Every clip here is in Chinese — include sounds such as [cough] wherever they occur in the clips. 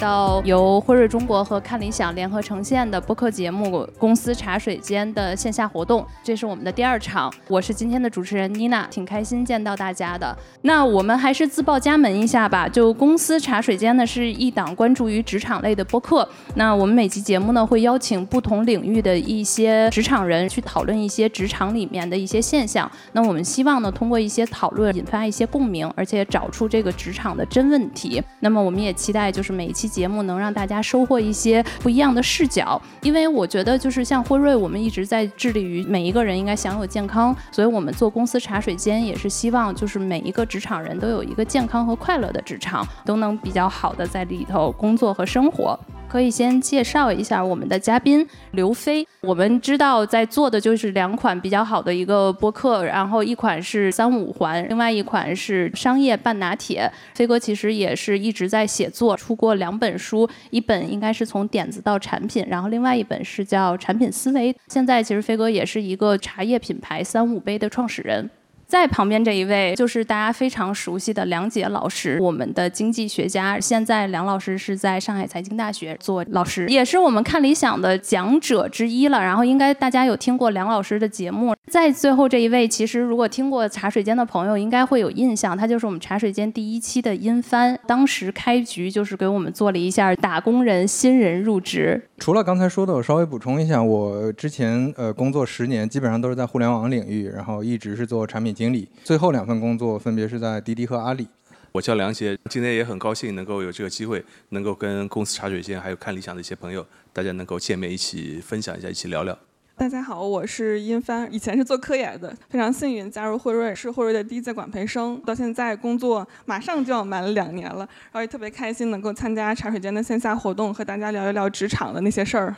到由辉瑞中国和看理想联合呈现的播客节目《公司茶水间》的线下活动，这是我们的第二场。我是今天的主持人妮娜，挺开心见到大家的。那我们还是自报家门一下吧。就《公司茶水间》呢，是一档关注于职场类的播客。那我们每期节目呢，会邀请不同领域的一些职场人去讨论一些职场里面的一些现象。那我们希望呢，通过一些讨论引发一些共鸣，而且找出这个职场的真问题。那么我们也期待就是。每一期节目能让大家收获一些不一样的视角，因为我觉得就是像辉瑞，我们一直在致力于每一个人应该享有健康，所以我们做公司茶水间也是希望就是每一个职场人都有一个健康和快乐的职场，都能比较好的在里头工作和生活。可以先介绍一下我们的嘉宾刘飞。我们知道在做的就是两款比较好的一个播客，然后一款是三五环，另外一款是商业半拿铁。飞哥其实也是一直在写作，出过两本书，一本应该是从点子到产品，然后另外一本是叫产品思维。现在其实飞哥也是一个茶叶品牌三五杯的创始人。在旁边这一位就是大家非常熟悉的梁杰老师，我们的经济学家。现在梁老师是在上海财经大学做老师，也是我们看理想的讲者之一了。然后应该大家有听过梁老师的节目。在最后这一位，其实如果听过茶水间的朋友应该会有印象，他就是我们茶水间第一期的殷帆。当时开局就是给我们做了一下打工人新人入职。除了刚才说的，我稍微补充一下，我之前呃工作十年，基本上都是在互联网领域，然后一直是做产品。经理最后两份工作分别是在滴滴和阿里。我叫梁杰，今天也很高兴能够有这个机会，能够跟公司茶水间还有看理想的一些朋友，大家能够见面，一起分享一下，一起聊聊。大家好，我是殷帆，以前是做科研的，非常幸运加入惠瑞，是惠瑞的第一届管培生，到现在工作马上就要满了两年了，然后也特别开心能够参加茶水间的线下活动，和大家聊一聊职场的那些事儿。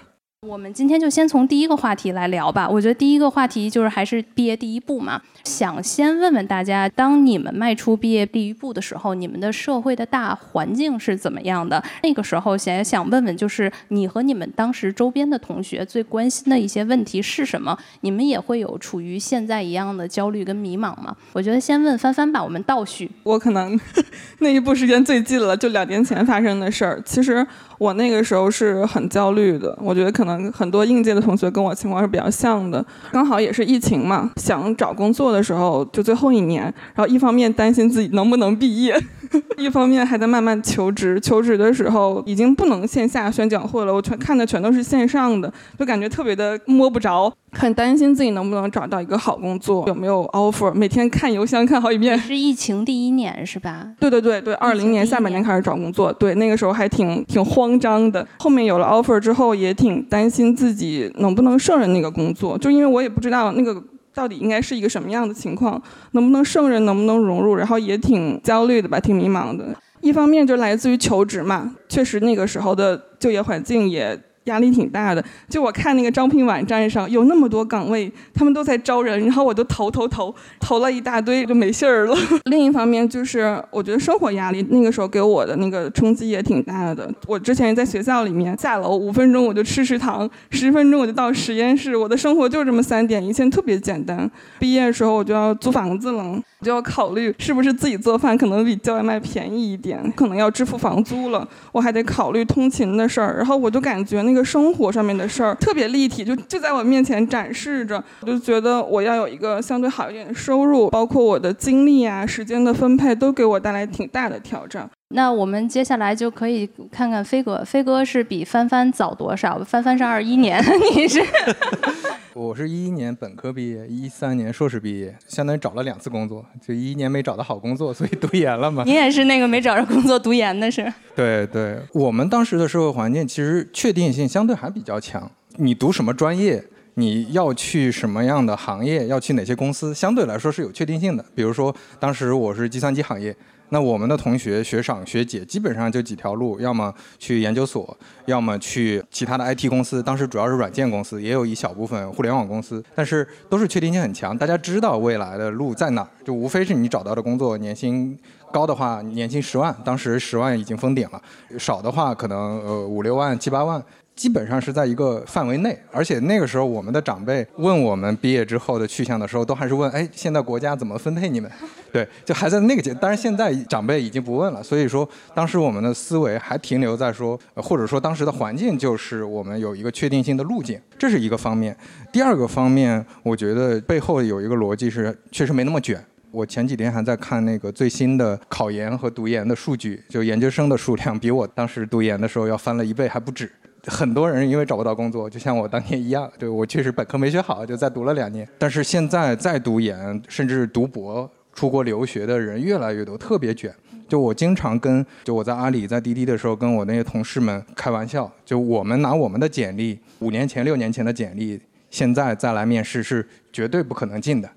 我们今天就先从第一个话题来聊吧。我觉得第一个话题就是还是毕业第一步嘛。想先问问大家，当你们迈出毕业第一步的时候，你们的社会的大环境是怎么样的？那个时候想想问问，就是你和你们当时周边的同学最关心的一些问题是什么？你们也会有处于现在一样的焦虑跟迷茫吗？我觉得先问帆帆吧，我们倒叙。我可能 [laughs] 那一步时间最近了，就两年前发生的事儿。其实。我那个时候是很焦虑的，我觉得可能很多应届的同学跟我情况是比较像的，刚好也是疫情嘛，想找工作的时候就最后一年，然后一方面担心自己能不能毕业，[laughs] 一方面还在慢慢求职，求职的时候已经不能线下宣讲会了，我全看的全都是线上的，就感觉特别的摸不着。很担心自己能不能找到一个好工作，有没有 offer？每天看邮箱看好几遍。是疫情第一年是吧？对对对对，二零年下半年开始找工作，对那个时候还挺挺慌张的。后面有了 offer 之后，也挺担心自己能不能胜任那个工作，就因为我也不知道那个到底应该是一个什么样的情况，能不能胜任，能不能融入，然后也挺焦虑的吧，挺迷茫的。一方面就来自于求职嘛，确实那个时候的就业环境也。压力挺大的，就我看那个招聘网站上有那么多岗位，他们都在招人，然后我就投投投，投了一大堆就没信儿了。[laughs] 另一方面就是我觉得生活压力那个时候给我的那个冲击也挺大的。我之前在学校里面下楼五分钟我就吃食堂，十分钟我就到实验室，我的生活就这么三点，以前特别简单。毕业的时候我就要租房子了，就要考虑是不是自己做饭可能比叫外卖便宜一点，可能要支付房租了，我还得考虑通勤的事儿，然后我就感觉那。个生活上面的事儿特别立体，就就在我面前展示着。我就觉得我要有一个相对好一点的收入，包括我的精力啊、时间的分配，都给我带来挺大的挑战。那我们接下来就可以看看飞哥，飞哥是比帆帆早多少？帆帆是二一年，[laughs] 你是？[laughs] 我是一一年本科毕业，一三年硕士毕业，相当于找了两次工作，就一一年没找到好工作，所以读研了嘛。[laughs] 你也是那个没找着工作读研的是？对对，我们当时的社会环境其实确定性相对还比较强，你读什么专业，你要去什么样的行业，要去哪些公司，相对来说是有确定性的。比如说当时我是计算机行业。那我们的同学、学长、学姐基本上就几条路，要么去研究所，要么去其他的 IT 公司。当时主要是软件公司，也有一小部分互联网公司，但是都是确定性很强。大家知道未来的路在哪儿，就无非是你找到的工作，年薪高的话，年薪十万，当时十万已经封顶了；少的话，可能呃五六万、七八万。基本上是在一个范围内，而且那个时候我们的长辈问我们毕业之后的去向的时候，都还是问：哎，现在国家怎么分配你们？[laughs] 对，就还在那个阶。当然现在长辈已经不问了，所以说当时我们的思维还停留在说，或者说当时的环境就是我们有一个确定性的路径，这是一个方面。第二个方面，我觉得背后有一个逻辑是，确实没那么卷。我前几天还在看那个最新的考研和读研的数据，就研究生的数量比我当时读研的时候要翻了一倍还不止。很多人因为找不到工作，就像我当年一样，[laughs] 对我确实本科没学好，就再读了两年。但是现在再读研，甚至读博、出国留学的人越来越多，特别卷。就我经常跟就我在阿里、在滴滴的时候，跟我那些同事们开玩笑，就我们拿我们的简历，五年前、六年前的简历，现在再来面试是绝对不可能进的，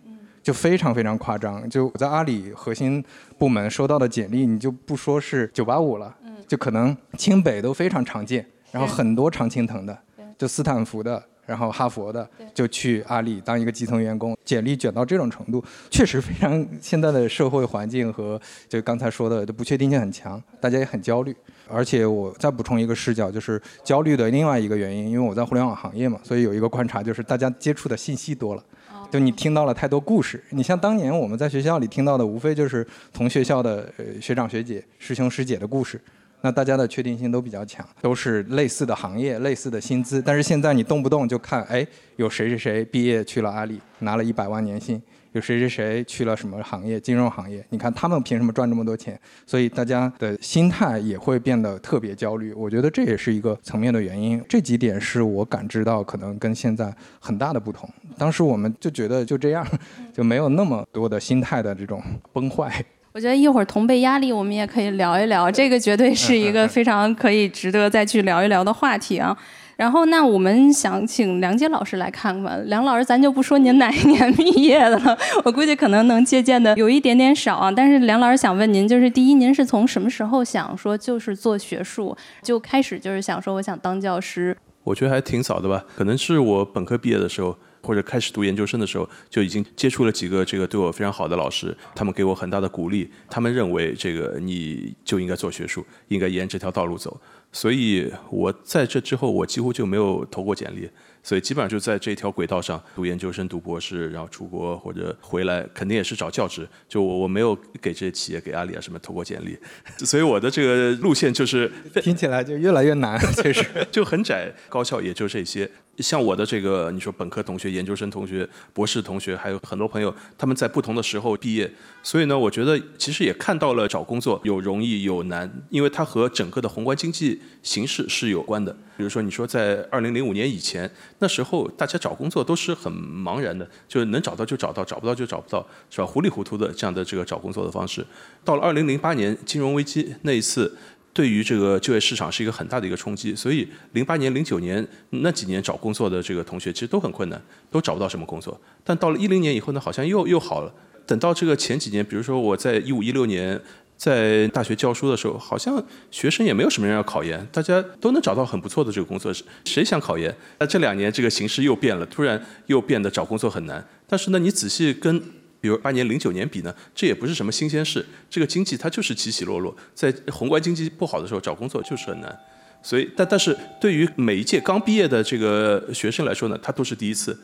就非常非常夸张。就我在阿里核心部门收到的简历，你就不说是九八五了，就可能清北都非常常见。然后很多常青藤的，就斯坦福的，然后哈佛的，就去阿里当一个基层员工，简历卷到这种程度，确实非常现在的社会环境和就刚才说的，不确定性很强，大家也很焦虑。而且我再补充一个视角，就是焦虑的另外一个原因，因为我在互联网行业嘛，所以有一个观察就是大家接触的信息多了，就你听到了太多故事。你像当年我们在学校里听到的，无非就是同学校的呃学长学姐、师兄师姐的故事。那大家的确定性都比较强，都是类似的行业、类似的薪资。但是现在你动不动就看，哎，有谁谁谁毕业去了阿里，拿了一百万年薪；有谁谁谁去了什么行业，金融行业。你看他们凭什么赚这么多钱？所以大家的心态也会变得特别焦虑。我觉得这也是一个层面的原因。这几点是我感知到可能跟现在很大的不同。当时我们就觉得就这样，就没有那么多的心态的这种崩坏。我觉得一会儿同辈压力，我们也可以聊一聊，这个绝对是一个非常可以值得再去聊一聊的话题啊。然后，那我们想请梁杰老师来看看。梁老师，咱就不说您哪一年毕业的了，我估计可能能借鉴的有一点点少啊。但是梁老师想问您，就是第一，您是从什么时候想说就是做学术，就开始就是想说我想当教师？我觉得还挺早的吧，可能是我本科毕业的时候。或者开始读研究生的时候，就已经接触了几个这个对我非常好的老师，他们给我很大的鼓励。他们认为这个你就应该做学术，应该沿这条道路走。所以我在这之后，我几乎就没有投过简历。所以基本上就在这条轨道上读研究生、读博士，然后出国或者回来，肯定也是找教职。就我我没有给这些企业、给阿里啊什么投过简历，[laughs] 所以我的这个路线就是听起来就越来越难，其实 [laughs] 就很窄。高校也就这些。像我的这个，你说本科同学、研究生同学、博士同学，还有很多朋友，他们在不同的时候毕业，所以呢，我觉得其实也看到了找工作有容易有难，因为它和整个的宏观经济形势是有关的。比如说，你说在二零零五年以前，那时候大家找工作都是很茫然的，就是能找到就找到，找不到就找不到，是吧？糊里糊涂的这样的这个找工作的方式。到了二零零八年金融危机那一次。对于这个就业市场是一个很大的一个冲击，所以零八年、零九年那几年找工作的这个同学其实都很困难，都找不到什么工作。但到了一零年以后呢，好像又又好了。等到这个前几年，比如说我在一五一六年在大学教书的时候，好像学生也没有什么人要考研，大家都能找到很不错的这个工作。谁想考研？那这两年这个形势又变了，突然又变得找工作很难。但是呢，你仔细跟比如八年、零九年比呢，这也不是什么新鲜事。这个经济它就是起起落落，在宏观经济不好的时候找工作就是很难。所以，但但是对于每一届刚毕业的这个学生来说呢，他都是第一次，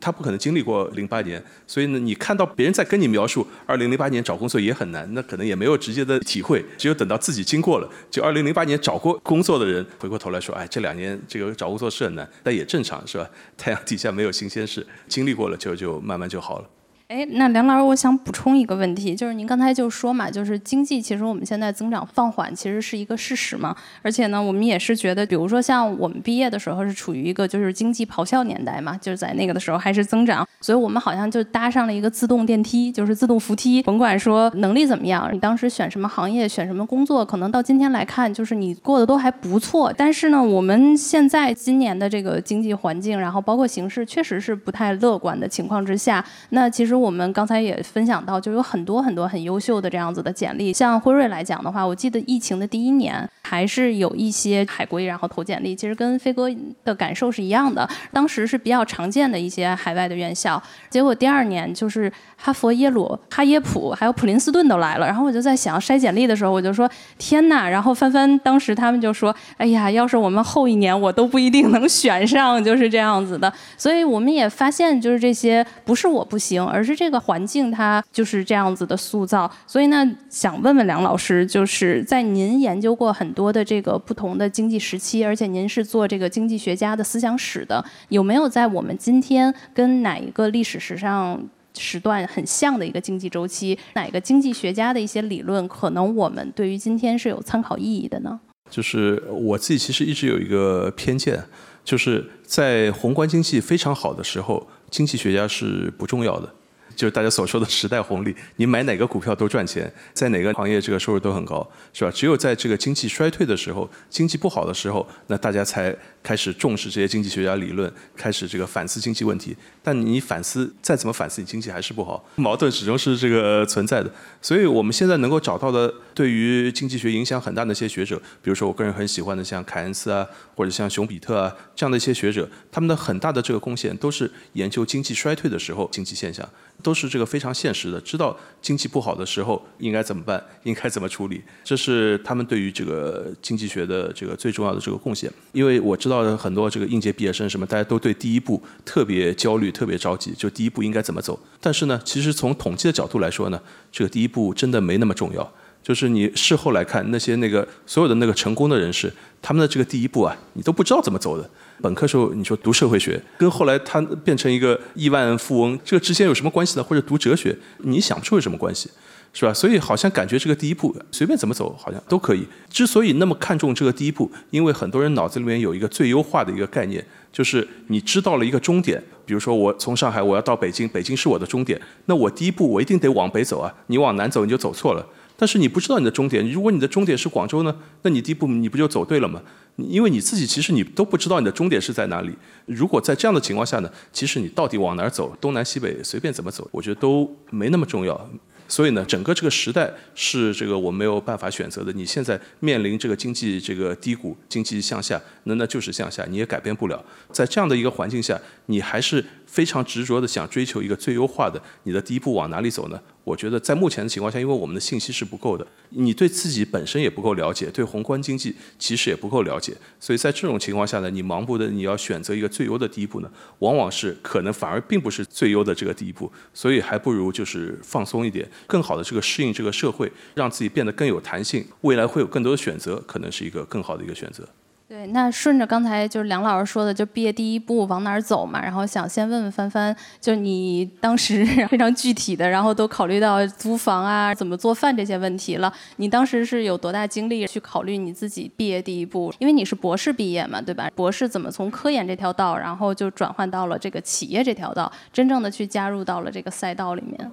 他不可能经历过零八年。所以呢，你看到别人在跟你描述二零零八年找工作也很难，那可能也没有直接的体会。只有等到自己经过了，就二零零八年找过工作的人回过头来说，哎，这两年这个找工作是很难，但也正常，是吧？太阳底下没有新鲜事，经历过了就就慢慢就好了。哎，那梁老师，我想补充一个问题，就是您刚才就说嘛，就是经济其实我们现在增长放缓，其实是一个事实嘛。而且呢，我们也是觉得，比如说像我们毕业的时候是处于一个就是经济咆哮年代嘛，就是在那个的时候还是增长，所以我们好像就搭上了一个自动电梯，就是自动扶梯，甭管说能力怎么样，你当时选什么行业、选什么工作，可能到今天来看，就是你过得都还不错。但是呢，我们现在今年的这个经济环境，然后包括形势，确实是不太乐观的情况之下，那其实。我们刚才也分享到，就有很多很多很优秀的这样子的简历。像辉瑞来讲的话，我记得疫情的第一年还是有一些海归然后投简历，其实跟飞哥的感受是一样的。当时是比较常见的一些海外的院校，结果第二年就是哈佛、耶鲁、哈耶普还有普林斯顿都来了。然后我就在想筛简历的时候，我就说天呐！然后帆帆当时他们就说，哎呀，要是我们后一年我都不一定能选上，就是这样子的。所以我们也发现，就是这些不是我不行，而这个环境它就是这样子的塑造。所以呢，想问问梁老师，就是在您研究过很多的这个不同的经济时期，而且您是做这个经济学家的思想史的，有没有在我们今天跟哪一个历史史上时段很像的一个经济周期，哪个经济学家的一些理论，可能我们对于今天是有参考意义的呢？就是我自己其实一直有一个偏见。就是在宏观经济非常好的时候，经济学家是不重要的。就是大家所说的时代红利，你买哪个股票都赚钱，在哪个行业这个收入都很高，是吧？只有在这个经济衰退的时候，经济不好的时候，那大家才开始重视这些经济学家理论，开始这个反思经济问题。但你反思再怎么反思，你经济还是不好，矛盾始终是这个存在的。所以我们现在能够找到的对于经济学影响很大的一些学者，比如说我个人很喜欢的像凯恩斯啊，或者像熊彼特啊这样的一些学者，他们的很大的这个贡献都是研究经济衰退的时候经济现象。都是这个非常现实的，知道经济不好的时候应该怎么办，应该怎么处理，这是他们对于这个经济学的这个最重要的这个贡献。因为我知道很多这个应届毕业生什么，大家都对第一步特别焦虑、特别着急，就第一步应该怎么走。但是呢，其实从统计的角度来说呢，这个第一步真的没那么重要。就是你事后来看那些那个所有的那个成功的人士，他们的这个第一步啊，你都不知道怎么走的。本科时候你说读社会学，跟后来他变成一个亿万富翁，这个之间有什么关系呢？或者读哲学，你想不出有什么关系，是吧？所以好像感觉这个第一步随便怎么走好像都可以。之所以那么看重这个第一步，因为很多人脑子里面有一个最优化的一个概念，就是你知道了一个终点，比如说我从上海我要到北京，北京是我的终点，那我第一步我一定得往北走啊，你往南走你就走错了。但是你不知道你的终点，如果你的终点是广州呢，那你第一步你不就走对了吗？因为你自己其实你都不知道你的终点是在哪里。如果在这样的情况下呢，其实你到底往哪儿走，东南西北随便怎么走，我觉得都没那么重要。所以呢，整个这个时代是这个我没有办法选择的。你现在面临这个经济这个低谷，经济向下，那那就是向下，你也改变不了。在这样的一个环境下，你还是非常执着的想追求一个最优化的，你的第一步往哪里走呢？我觉得在目前的情况下，因为我们的信息是不够的，你对自己本身也不够了解，对宏观经济其实也不够了解，所以在这种情况下呢，你盲目的你要选择一个最优的第一步呢，往往是可能反而并不是最优的这个第一步，所以还不如就是放松一点，更好的这个适应这个社会，让自己变得更有弹性，未来会有更多的选择，可能是一个更好的一个选择。对，那顺着刚才就是梁老师说的，就毕业第一步往哪儿走嘛，然后想先问问帆帆，就你 [laughs] 当时非常具体的，然后都考虑到租房啊、怎么做饭这些问题了。你当时是有多大精力去考虑你自己毕业第一步？因为你是博士毕业嘛，对吧？博士怎么从科研这条道，然后就转换到了这个企业这条道，真正的去加入到了这个赛道里面？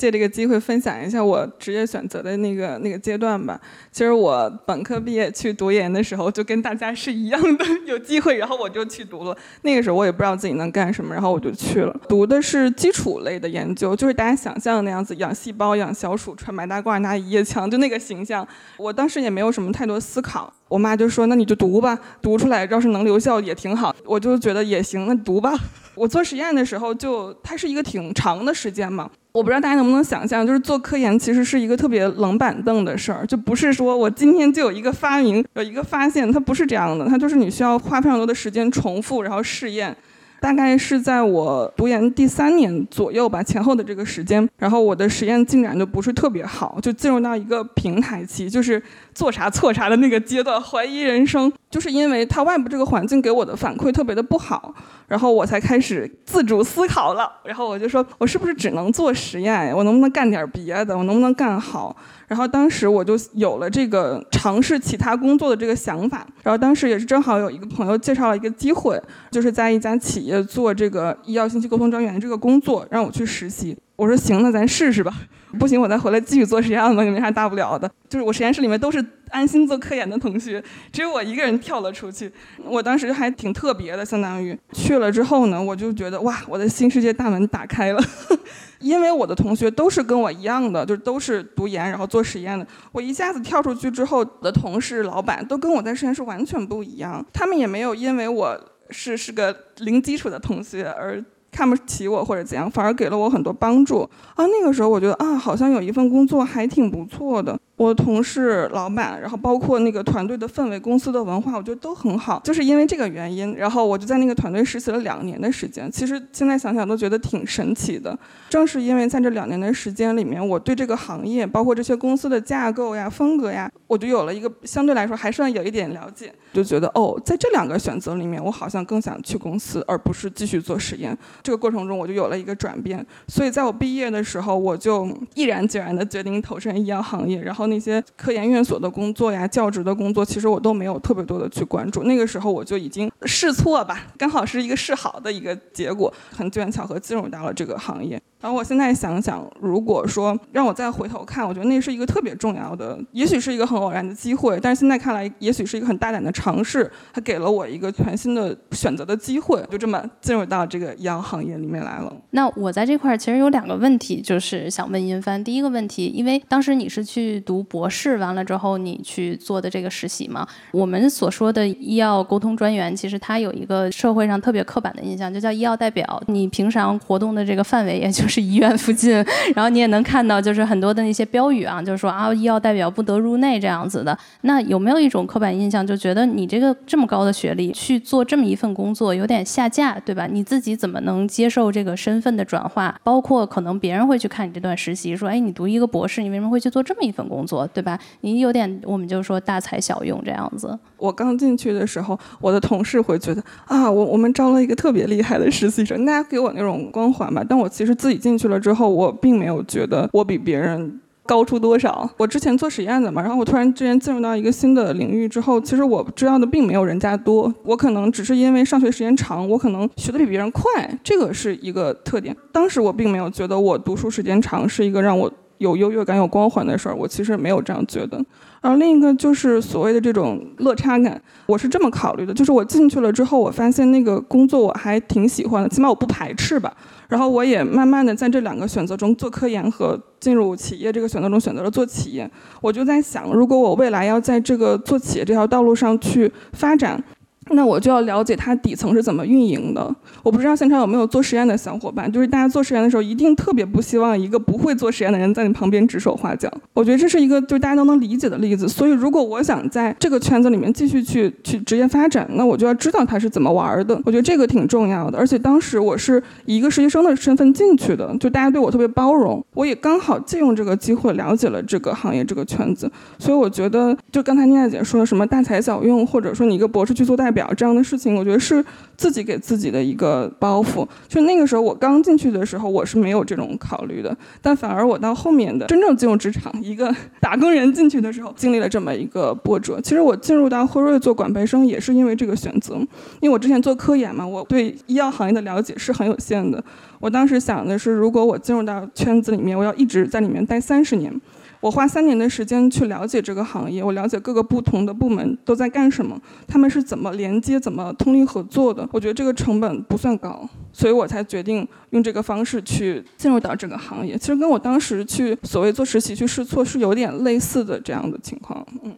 借这个机会分享一下我职业选择的那个那个阶段吧。其实我本科毕业去读研的时候，就跟大家是一样的，[laughs] 有机会，然后我就去读了。那个时候我也不知道自己能干什么，然后我就去了。读的是基础类的研究，就是大家想象的那样子，养细胞、养小鼠、穿白大褂、拿一夜枪，就那个形象。我当时也没有什么太多思考，我妈就说：“那你就读吧，读出来要是能留校也挺好。”我就觉得也行，那读吧。我做实验的时候，就它是一个挺长的时间嘛。我不知道大家能不能想象，就是做科研其实是一个特别冷板凳的事儿，就不是说我今天就有一个发明，有一个发现，它不是这样的，它就是你需要花非常多的时间重复，然后试验。大概是在我读研第三年左右吧，前后的这个时间，然后我的实验进展就不是特别好，就进入到一个平台期，就是做啥错啥的那个阶段，怀疑人生。就是因为它外部这个环境给我的反馈特别的不好，然后我才开始自主思考了。然后我就说，我是不是只能做实验？我能不能干点别的？我能不能干好？然后当时我就有了这个尝试其他工作的这个想法。然后当时也是正好有一个朋友介绍了一个机会，就是在一家企业做这个医药信息沟通专员这个工作，让我去实习。我说行，那咱试试吧。不行，我再回来继续做实验吧，也没啥大不了的。就是我实验室里面都是安心做科研的同学，只有我一个人跳了出去。我当时还挺特别的，相当于去了之后呢，我就觉得哇，我的新世界大门打开了。[laughs] 因为我的同学都是跟我一样的，就都是读研然后做实验的。我一下子跳出去之后，的同事、老板都跟我在实验室完全不一样，他们也没有因为我是是个零基础的同学而。看不起我或者怎样，反而给了我很多帮助啊！那个时候我觉得啊，好像有一份工作还挺不错的。我的同事、老板，然后包括那个团队的氛围、公司的文化，我觉得都很好。就是因为这个原因，然后我就在那个团队实习了两年的时间。其实现在想想都觉得挺神奇的。正是因为在这两年的时间里面，我对这个行业，包括这些公司的架构呀、风格呀，我就有了一个相对来说还算有一点了解。就觉得哦，在这两个选择里面，我好像更想去公司，而不是继续做实验。这个过程中，我就有了一个转变。所以在我毕业的时候，我就毅然决然地决定投身医药行业，然后。那些科研院所的工作呀、教职的工作，其实我都没有特别多的去关注。那个时候我就已经试错吧，刚好是一个试好的一个结果，很机缘巧合进入到了这个行业。然后我现在想想，如果说让我再回头看，我觉得那是一个特别重要的，也许是一个很偶然的机会，但是现在看来，也许是一个很大胆的尝试，它给了我一个全新的选择的机会，就这么进入到这个医药行业里面来了。那我在这块儿其实有两个问题，就是想问殷帆。第一个问题，因为当时你是去读博士，完了之后你去做的这个实习嘛，我们所说的医药沟通专员，其实他有一个社会上特别刻板的印象，就叫医药代表。你平常活动的这个范围，也就。是是医院附近，[laughs] 然后你也能看到，就是很多的那些标语啊，就是说啊，医药代表不得入内这样子的。那有没有一种刻板印象，就觉得你这个这么高的学历去做这么一份工作有点下架，对吧？你自己怎么能接受这个身份的转化？包括可能别人会去看你这段实习，说，哎，你读一个博士，你为什么会去做这么一份工作，对吧？你有点，我们就说大材小用这样子。我刚进去的时候，我的同事会觉得啊，我我们招了一个特别厉害的实习生，大家给我那种光环吧。但我其实自己进去了之后，我并没有觉得我比别人高出多少。我之前做实验的嘛，然后我突然之间进入到一个新的领域之后，其实我知道的并没有人家多。我可能只是因为上学时间长，我可能学的比别人快，这个是一个特点。当时我并没有觉得我读书时间长是一个让我有优越感、有光环的事儿，我其实没有这样觉得。然后另一个就是所谓的这种落差感，我是这么考虑的，就是我进去了之后，我发现那个工作我还挺喜欢的，起码我不排斥吧。然后我也慢慢的在这两个选择中做科研和进入企业这个选择中选择了做企业。我就在想，如果我未来要在这个做企业这条道路上去发展。那我就要了解它底层是怎么运营的。我不知道现场有没有做实验的小伙伴，就是大家做实验的时候，一定特别不希望一个不会做实验的人在你旁边指手画脚。我觉得这是一个就是大家都能理解的例子。所以如果我想在这个圈子里面继续去去职业发展，那我就要知道它是怎么玩的。我觉得这个挺重要的。而且当时我是以一个实习生的身份进去的，就大家对我特别包容。我也刚好借用这个机会了解了这个行业这个圈子。所以我觉得，就刚才妮娜姐说的什么大材小用，或者说你一个博士去做代表。这样的事情，我觉得是自己给自己的一个包袱。就那个时候，我刚进去的时候，我是没有这种考虑的。但反而我到后面的真正进入职场，一个打工人进去的时候，经历了这么一个波折。其实我进入到辉瑞做管培生，也是因为这个选择。因为我之前做科研嘛，我对医药行业的了解是很有限的。我当时想的是，如果我进入到圈子里面，我要一直在里面待三十年。我花三年的时间去了解这个行业，我了解各个不同的部门都在干什么，他们是怎么连接、怎么通力合作的。我觉得这个成本不算高，所以我才决定用这个方式去进入到这个行业。其实跟我当时去所谓做实习去试错是有点类似的这样的情况，嗯。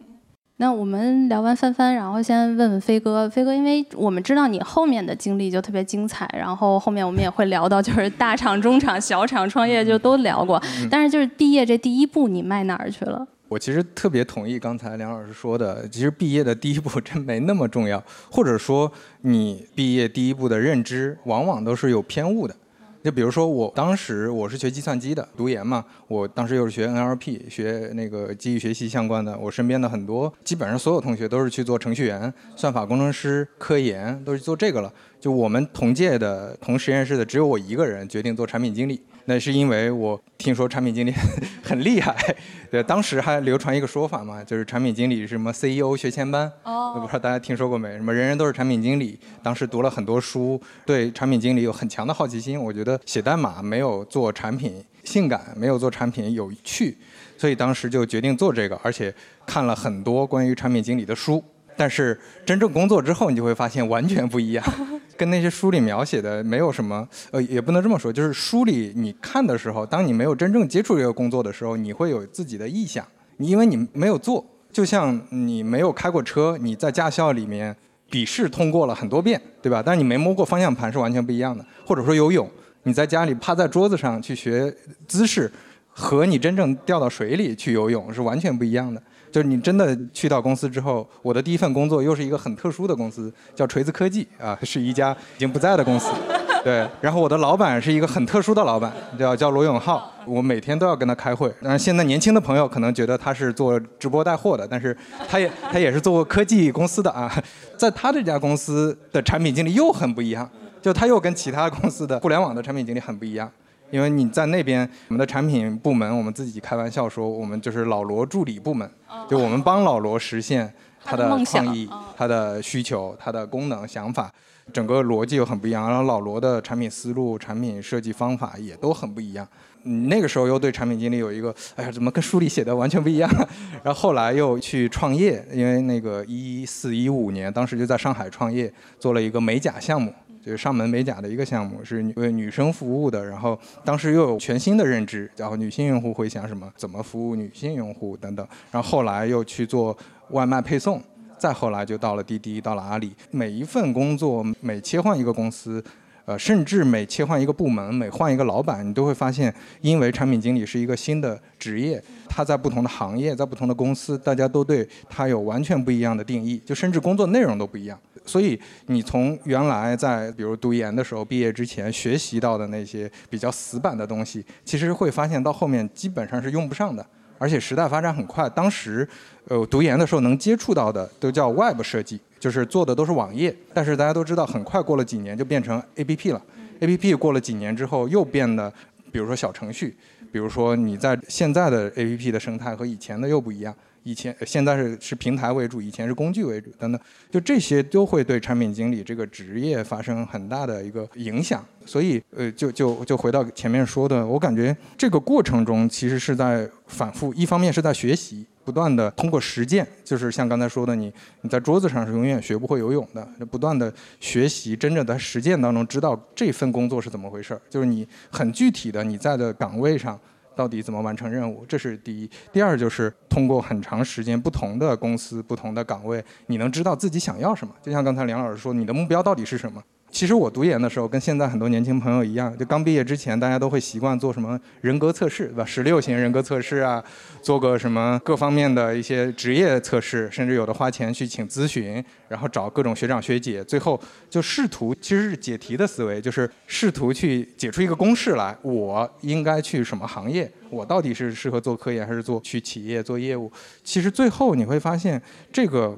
那我们聊完帆帆，然后先问问飞哥。飞哥，因为我们知道你后面的经历就特别精彩，然后后面我们也会聊到，就是大厂、中厂、小厂创业就都聊过。但是就是毕业这第一步，你迈哪儿去了？我其实特别同意刚才梁老师说的，其实毕业的第一步真没那么重要，或者说你毕业第一步的认知往往都是有偏误的。就比如说，我当时我是学计算机的，读研嘛，我当时又是学 NLP，学那个机器学习相关的。我身边的很多，基本上所有同学都是去做程序员、算法工程师、科研，都是做这个了。就我们同届的、同实验室的，只有我一个人决定做产品经理。那是因为我听说产品经理 [laughs] 很厉害，对，当时还流传一个说法嘛，就是产品经理是什么 CEO 学前班，我不知道大家听说过没？什么人人都是产品经理，当时读了很多书，对产品经理有很强的好奇心。我觉得写代码没有做产品性感，没有做产品有趣，所以当时就决定做这个，而且看了很多关于产品经理的书。但是真正工作之后，你就会发现完全不一样。[laughs] 跟那些书里描写的没有什么，呃，也不能这么说，就是书里你看的时候，当你没有真正接触这个工作的时候，你会有自己的臆想，因为你没有做，就像你没有开过车，你在驾校里面笔试通过了很多遍，对吧？但是你没摸过方向盘是完全不一样的，或者说游泳，你在家里趴在桌子上去学姿势，和你真正掉到水里去游泳是完全不一样的。就是你真的去到公司之后，我的第一份工作又是一个很特殊的公司，叫锤子科技啊，是一家已经不在的公司。[laughs] 对，然后我的老板是一个很特殊的老板，叫叫罗永浩，我每天都要跟他开会。但是现在年轻的朋友可能觉得他是做直播带货的，但是他也他也是做过科技公司的啊，在他这家公司的产品经理又很不一样，就他又跟其他公司的互联网的产品经理很不一样。因为你在那边，我们的产品部门，我们自己开玩笑说，我们就是老罗助理部门，就我们帮老罗实现他的创意、他的需求、他的功能想法，整个逻辑又很不一样。然后老罗的产品思路、产品设计方法也都很不一样。那个时候又对产品经理有一个，哎呀，怎么跟书里写的完全不一样？[laughs] 然后后来又去创业，因为那个一四一五年，当时就在上海创业，做了一个美甲项目。就是上门美甲的一个项目，是为女生服务的。然后当时又有全新的认知，然后女性用户会想什么，怎么服务女性用户等等。然后后来又去做外卖配送，再后来就到了滴滴，到了阿里。每一份工作，每切换一个公司，呃，甚至每切换一个部门，每换一个老板，你都会发现，因为产品经理是一个新的职业，他在不同的行业，在不同的公司，大家都对他有完全不一样的定义，就甚至工作内容都不一样。所以你从原来在比如读研的时候，毕业之前学习到的那些比较死板的东西，其实会发现到后面基本上是用不上的。而且时代发展很快，当时，呃，读研的时候能接触到的都叫 Web 设计，就是做的都是网页。但是大家都知道，很快过了几年就变成 APP 了。APP 过了几年之后又变得，比如说小程序，比如说你在现在的 APP 的生态和以前的又不一样。以前现在是是平台为主，以前是工具为主等等，就这些都会对产品经理这个职业发生很大的一个影响。所以，呃，就就就回到前面说的，我感觉这个过程中其实是在反复，一方面是在学习，不断的通过实践，就是像刚才说的，你你在桌子上是永远学不会游泳的，不断的学习，真正在实践当中知道这份工作是怎么回事儿，就是你很具体的你在的岗位上。到底怎么完成任务？这是第一。第二就是通过很长时间，不同的公司、不同的岗位，你能知道自己想要什么。就像刚才梁老师说，你的目标到底是什么？其实我读研的时候，跟现在很多年轻朋友一样，就刚毕业之前，大家都会习惯做什么人格测试，对吧？十六型人格测试啊，做个什么各方面的一些职业测试，甚至有的花钱去请咨询，然后找各种学长学姐，最后就试图其实是解题的思维，就是试图去解出一个公式来，我应该去什么行业。我到底是适合做科研还是做去企业做业务？其实最后你会发现，这个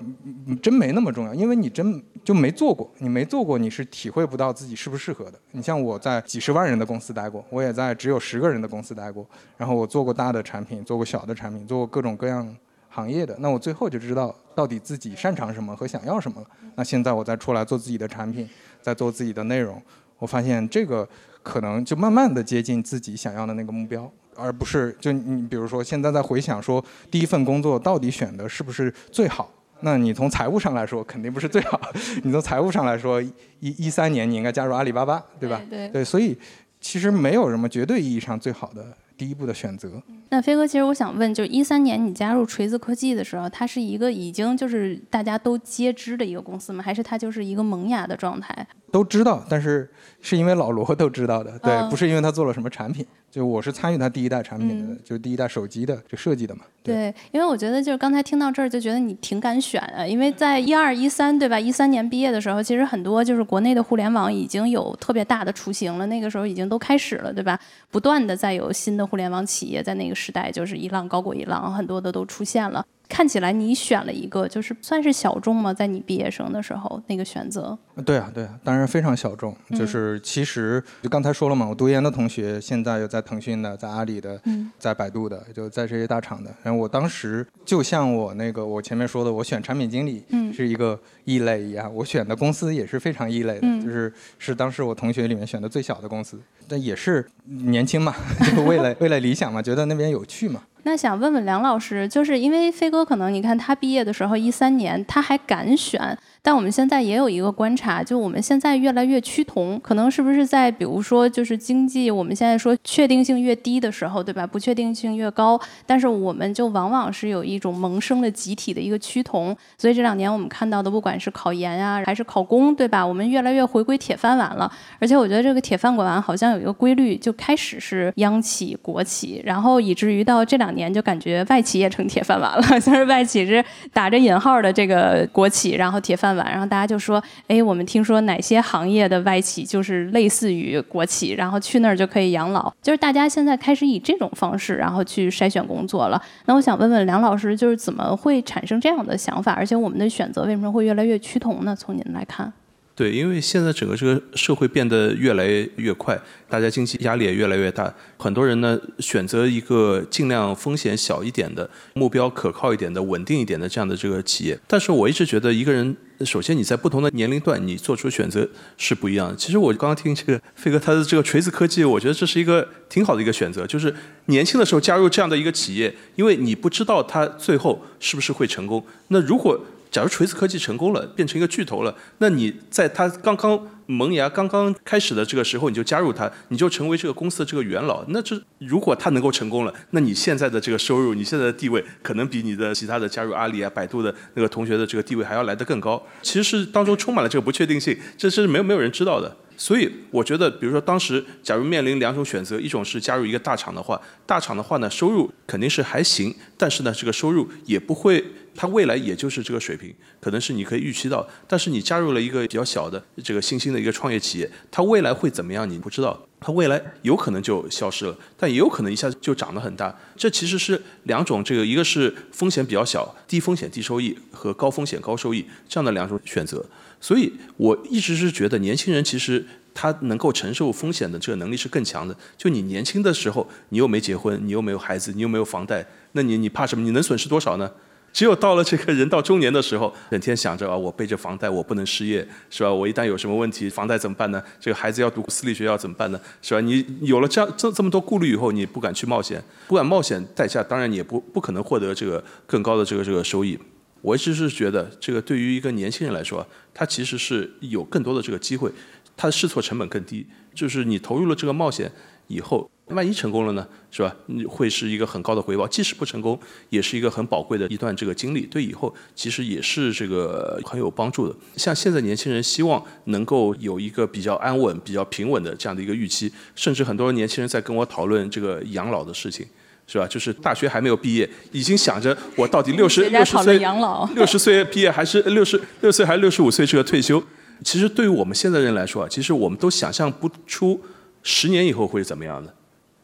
真没那么重要，因为你真就没做过，你没做过，你是体会不到自己适不适合的。你像我在几十万人的公司待过，我也在只有十个人的公司待过，然后我做过大的产品，做过小的产品，做过各种各样行业的。那我最后就知道到底自己擅长什么和想要什么了。那现在我再出来做自己的产品，再做自己的内容，我发现这个可能就慢慢的接近自己想要的那个目标。而不是就你比如说现在在回想说第一份工作到底选的是不是最好？那你从财务上来说肯定不是最好。[laughs] 你从财务上来说，一一三年你应该加入阿里巴巴，对吧？对对，所以其实没有什么绝对意义上最好的。第一步的选择。那飞哥，其实我想问，就一三年你加入锤子科技的时候，它是一个已经就是大家都皆知的一个公司吗？还是它就是一个萌芽的状态？都知道，但是是因为老罗都知道的，对，不是因为他做了什么产品。就我是参与他第一代产品的，就是第一代手机的就设计的嘛。对，因为我觉得就是刚才听到这儿就觉得你挺敢选啊，因为在一二一三对吧？一三年毕业的时候，其实很多就是国内的互联网已经有特别大的雏形了，那个时候已经都开始了对吧？不断的在有新的互联网企业在那个时代就是一浪高过一浪，很多的都出现了。看起来你选了一个，就是算是小众吗？在你毕业生的时候那个选择？对啊，对啊，当然非常小众。就是其实就刚才说了嘛，我读研的同学现在有在腾讯的，在阿里的，在百度的，就在这些大厂的。然后我当时就像我那个我前面说的，我选产品经理是一个异类一样，我选的公司也是非常异类的，就是是当时我同学里面选的最小的公司，但也是年轻嘛，[laughs] 就为了为了理想嘛，觉得那边有趣嘛。那想问问梁老师，就是因为飞哥可能你看他毕业的时候一三年，他还敢选。但我们现在也有一个观察，就我们现在越来越趋同，可能是不是在比如说就是经济，我们现在说确定性越低的时候，对吧？不确定性越高，但是我们就往往是有一种萌生了集体的一个趋同。所以这两年我们看到的，不管是考研啊，还是考公，对吧？我们越来越回归铁饭碗了。而且我觉得这个铁饭碗好像有一个规律，就开始是央企、国企，然后以至于到这两年就感觉外企也成铁饭碗了，[laughs] 就是外企是打着引号的这个国企，然后铁饭。然后大家就说：“哎，我们听说哪些行业的外企就是类似于国企，然后去那儿就可以养老。就是大家现在开始以这种方式，然后去筛选工作了。那我想问问梁老师，就是怎么会产生这样的想法？而且我们的选择为什么会越来越趋同呢？从您来看。”对，因为现在整个这个社会变得越来越快，大家经济压力也越来越大，很多人呢选择一个尽量风险小一点的、目标可靠一点的、稳定一点的这样的这个企业。但是我一直觉得，一个人首先你在不同的年龄段，你做出选择是不一样的。其实我刚刚听这个飞哥他的这个锤子科技，我觉得这是一个挺好的一个选择，就是年轻的时候加入这样的一个企业，因为你不知道它最后是不是会成功。那如果假如锤子科技成功了，变成一个巨头了，那你在它刚刚萌芽、刚刚开始的这个时候，你就加入它，你就成为这个公司的这个元老。那这如果它能够成功了，那你现在的这个收入、你现在的地位，可能比你的其他的加入阿里啊、百度的那个同学的这个地位还要来得更高。其实是当中充满了这个不确定性，这是没有没有人知道的。所以我觉得，比如说当时假如面临两种选择，一种是加入一个大厂的话，大厂的话呢，收入肯定是还行，但是呢，这个收入也不会。它未来也就是这个水平，可能是你可以预期到。但是你加入了一个比较小的这个新兴的一个创业企业，它未来会怎么样？你不知道。它未来有可能就消失了，但也有可能一下子就涨得很大。这其实是两种，这个一个是风险比较小，低风险低收益和高风险高收益这样的两种选择。所以我一直是觉得年轻人其实他能够承受风险的这个能力是更强的。就你年轻的时候，你又没结婚，你又没有孩子，你又没有房贷，那你你怕什么？你能损失多少呢？只有到了这个人到中年的时候，整天想着啊，我背着房贷，我不能失业，是吧？我一旦有什么问题，房贷怎么办呢？这个孩子要读私立学校怎么办呢？是吧？你有了这样这这么多顾虑以后，你不敢去冒险，不敢冒险，代价当然也不不可能获得这个更高的这个这个收益。我一直是觉得，这个对于一个年轻人来说，他其实是有更多的这个机会，他的试错成本更低，就是你投入了这个冒险以后。万一成功了呢，是吧？会是一个很高的回报。即使不成功，也是一个很宝贵的一段这个经历，对以后其实也是这个很有帮助的。像现在年轻人希望能够有一个比较安稳、比较平稳的这样的一个预期，甚至很多年轻人在跟我讨论这个养老的事情，是吧？就是大学还没有毕业，已经想着我到底六十六十岁养老，六十岁毕业还是六十六岁还是六十五岁这个退休？其实对于我们现在人来说啊，其实我们都想象不出十年以后会怎么样的。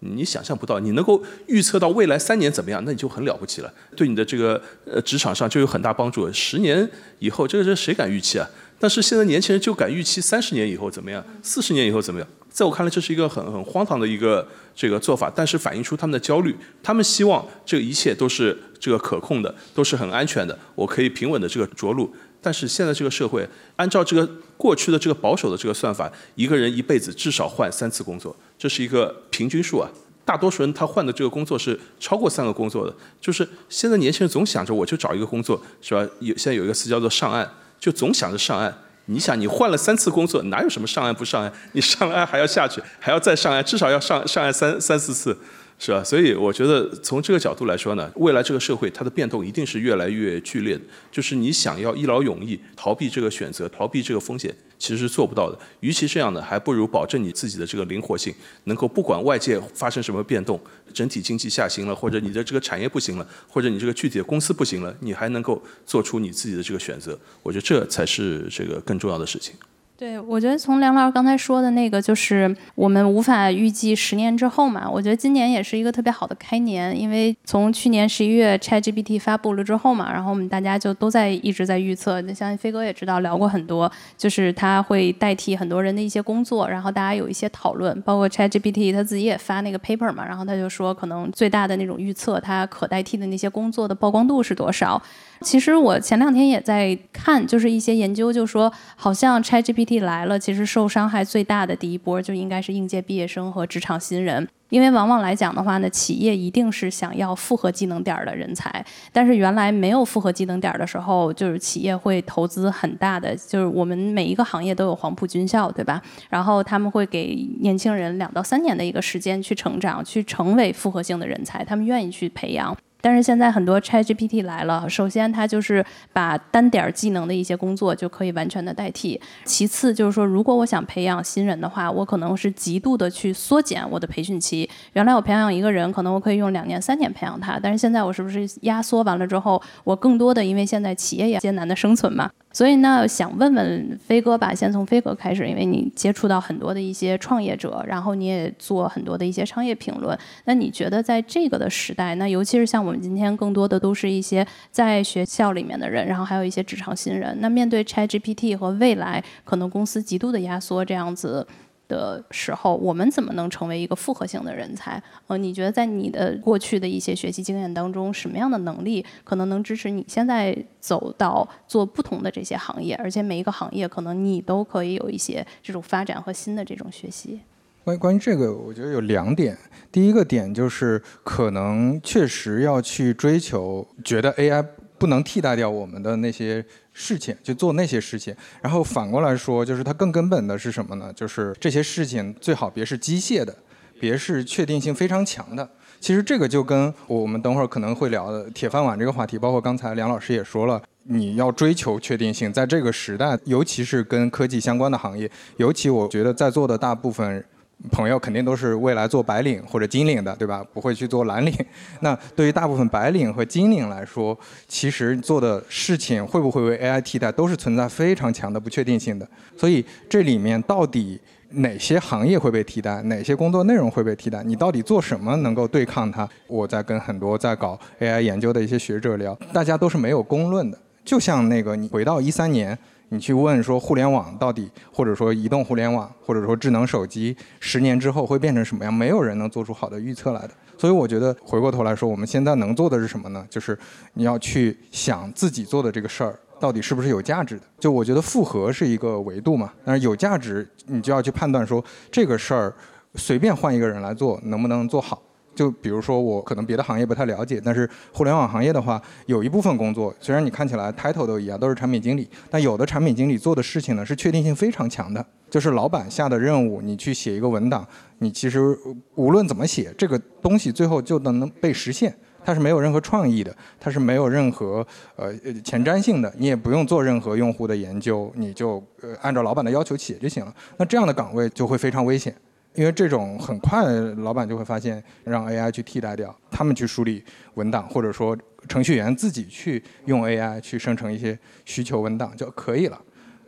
你想象不到，你能够预测到未来三年怎么样，那你就很了不起了，对你的这个呃职场上就有很大帮助。十年以后，这个这谁敢预期啊？但是现在年轻人就敢预期三十年以后怎么样，四十年以后怎么样？在我看来，这是一个很很荒唐的一个这个做法，但是反映出他们的焦虑，他们希望这一切都是这个可控的，都是很安全的，我可以平稳的这个着陆。但是现在这个社会，按照这个过去的这个保守的这个算法，一个人一辈子至少换三次工作，这是一个平均数啊。大多数人他换的这个工作是超过三个工作的。就是现在年轻人总想着我就找一个工作，是吧？有现在有一个词叫做上岸，就总想着上岸。你想你换了三次工作，哪有什么上岸不上岸？你上了岸还要下去，还要再上岸，至少要上上岸三三四次。是吧？所以我觉得从这个角度来说呢，未来这个社会它的变动一定是越来越剧烈的。就是你想要一劳永逸，逃避这个选择，逃避这个风险，其实是做不到的。与其这样呢，还不如保证你自己的这个灵活性，能够不管外界发生什么变动，整体经济下行了，或者你的这个产业不行了，或者你这个具体的公司不行了，你还能够做出你自己的这个选择。我觉得这才是这个更重要的事情。对，我觉得从梁老师刚才说的那个，就是我们无法预计十年之后嘛。我觉得今年也是一个特别好的开年，因为从去年十一月 ChatGPT 发布了之后嘛，然后我们大家就都在一直在预测。相信飞哥也知道，聊过很多，就是它会代替很多人的一些工作，然后大家有一些讨论，包括 ChatGPT 他自己也发那个 paper 嘛，然后他就说，可能最大的那种预测，它可代替的那些工作的曝光度是多少。其实我前两天也在看，就是一些研究就说，好像 ChatGPT 来了，其实受伤害最大的第一波就应该是应届毕业生和职场新人。因为往往来讲的话呢，企业一定是想要复合技能点的人才，但是原来没有复合技能点的时候，就是企业会投资很大的，就是我们每一个行业都有黄埔军校，对吧？然后他们会给年轻人两到三年的一个时间去成长，去成为复合性的人才，他们愿意去培养。但是现在很多 ChatGPT 来了，首先它就是把单点技能的一些工作就可以完全的代替。其次就是说，如果我想培养新人的话，我可能是极度的去缩减我的培训期。原来我培养一个人，可能我可以用两年、三年培养他，但是现在我是不是压缩完了之后，我更多的因为现在企业也艰难的生存嘛，所以呢，想问问飞哥吧，先从飞哥开始，因为你接触到很多的一些创业者，然后你也做很多的一些商业评论。那你觉得在这个的时代，那尤其是像我们今天更多的都是一些在学校里面的人，然后还有一些职场新人，那面对 ChatGPT 和未来可能公司极度的压缩这样子。的时候，我们怎么能成为一个复合型的人才？呃，你觉得在你的过去的一些学习经验当中，什么样的能力可能能支持你现在走到做不同的这些行业？而且每一个行业可能你都可以有一些这种发展和新的这种学习。关关于这个，我觉得有两点。第一个点就是，可能确实要去追求，觉得 AI 不能替代掉我们的那些事情，就做那些事情。然后反过来说，就是它更根本的是什么呢？就是这些事情最好别是机械的，别是确定性非常强的。其实这个就跟我们等会儿可能会聊的铁饭碗这个话题，包括刚才梁老师也说了，你要追求确定性，在这个时代，尤其是跟科技相关的行业，尤其我觉得在座的大部分。朋友肯定都是未来做白领或者金领的，对吧？不会去做蓝领。[laughs] 那对于大部分白领和金领来说，其实做的事情会不会为 AI 替代，都是存在非常强的不确定性的。所以这里面到底哪些行业会被替代，哪些工作内容会被替代，你到底做什么能够对抗它？我在跟很多在搞 AI 研究的一些学者聊，大家都是没有公论的。就像那个你回到一三年。你去问说互联网到底，或者说移动互联网，或者说智能手机，十年之后会变成什么样？没有人能做出好的预测来的。所以我觉得回过头来说，我们现在能做的是什么呢？就是你要去想自己做的这个事儿到底是不是有价值的。就我觉得复合是一个维度嘛，但是有价值，你就要去判断说这个事儿随便换一个人来做能不能做好。就比如说，我可能别的行业不太了解，但是互联网行业的话，有一部分工作，虽然你看起来 title 都一样，都是产品经理，但有的产品经理做的事情呢是确定性非常强的，就是老板下的任务，你去写一个文档，你其实无论怎么写，这个东西最后就能被实现，它是没有任何创意的，它是没有任何呃前瞻性的，你也不用做任何用户的研究，你就呃按照老板的要求写就行了。那这样的岗位就会非常危险。因为这种很快，老板就会发现让 AI 去替代掉，他们去梳理文档，或者说程序员自己去用 AI 去生成一些需求文档就可以了。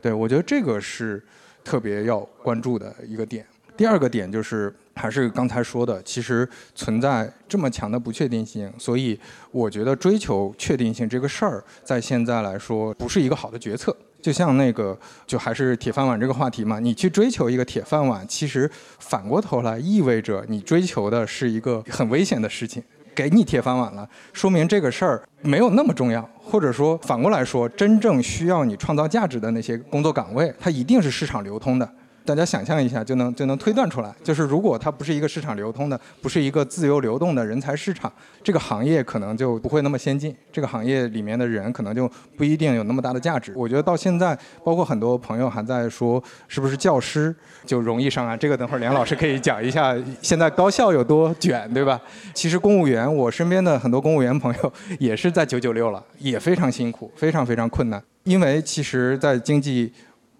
对我觉得这个是特别要关注的一个点。第二个点就是还是刚才说的，其实存在这么强的不确定性，所以我觉得追求确定性这个事儿，在现在来说不是一个好的决策。就像那个，就还是铁饭碗这个话题嘛，你去追求一个铁饭碗，其实反过头来意味着你追求的是一个很危险的事情。给你铁饭碗了，说明这个事儿没有那么重要，或者说反过来说，真正需要你创造价值的那些工作岗位，它一定是市场流通的。大家想象一下，就能就能推断出来，就是如果它不是一个市场流通的，不是一个自由流动的人才市场，这个行业可能就不会那么先进，这个行业里面的人可能就不一定有那么大的价值。我觉得到现在，包括很多朋友还在说，是不是教师就容易上岸？这个等会儿梁老师可以讲一下，现在高校有多卷，对吧？其实公务员，我身边的很多公务员朋友也是在九九六了，也非常辛苦，非常非常困难，因为其实，在经济。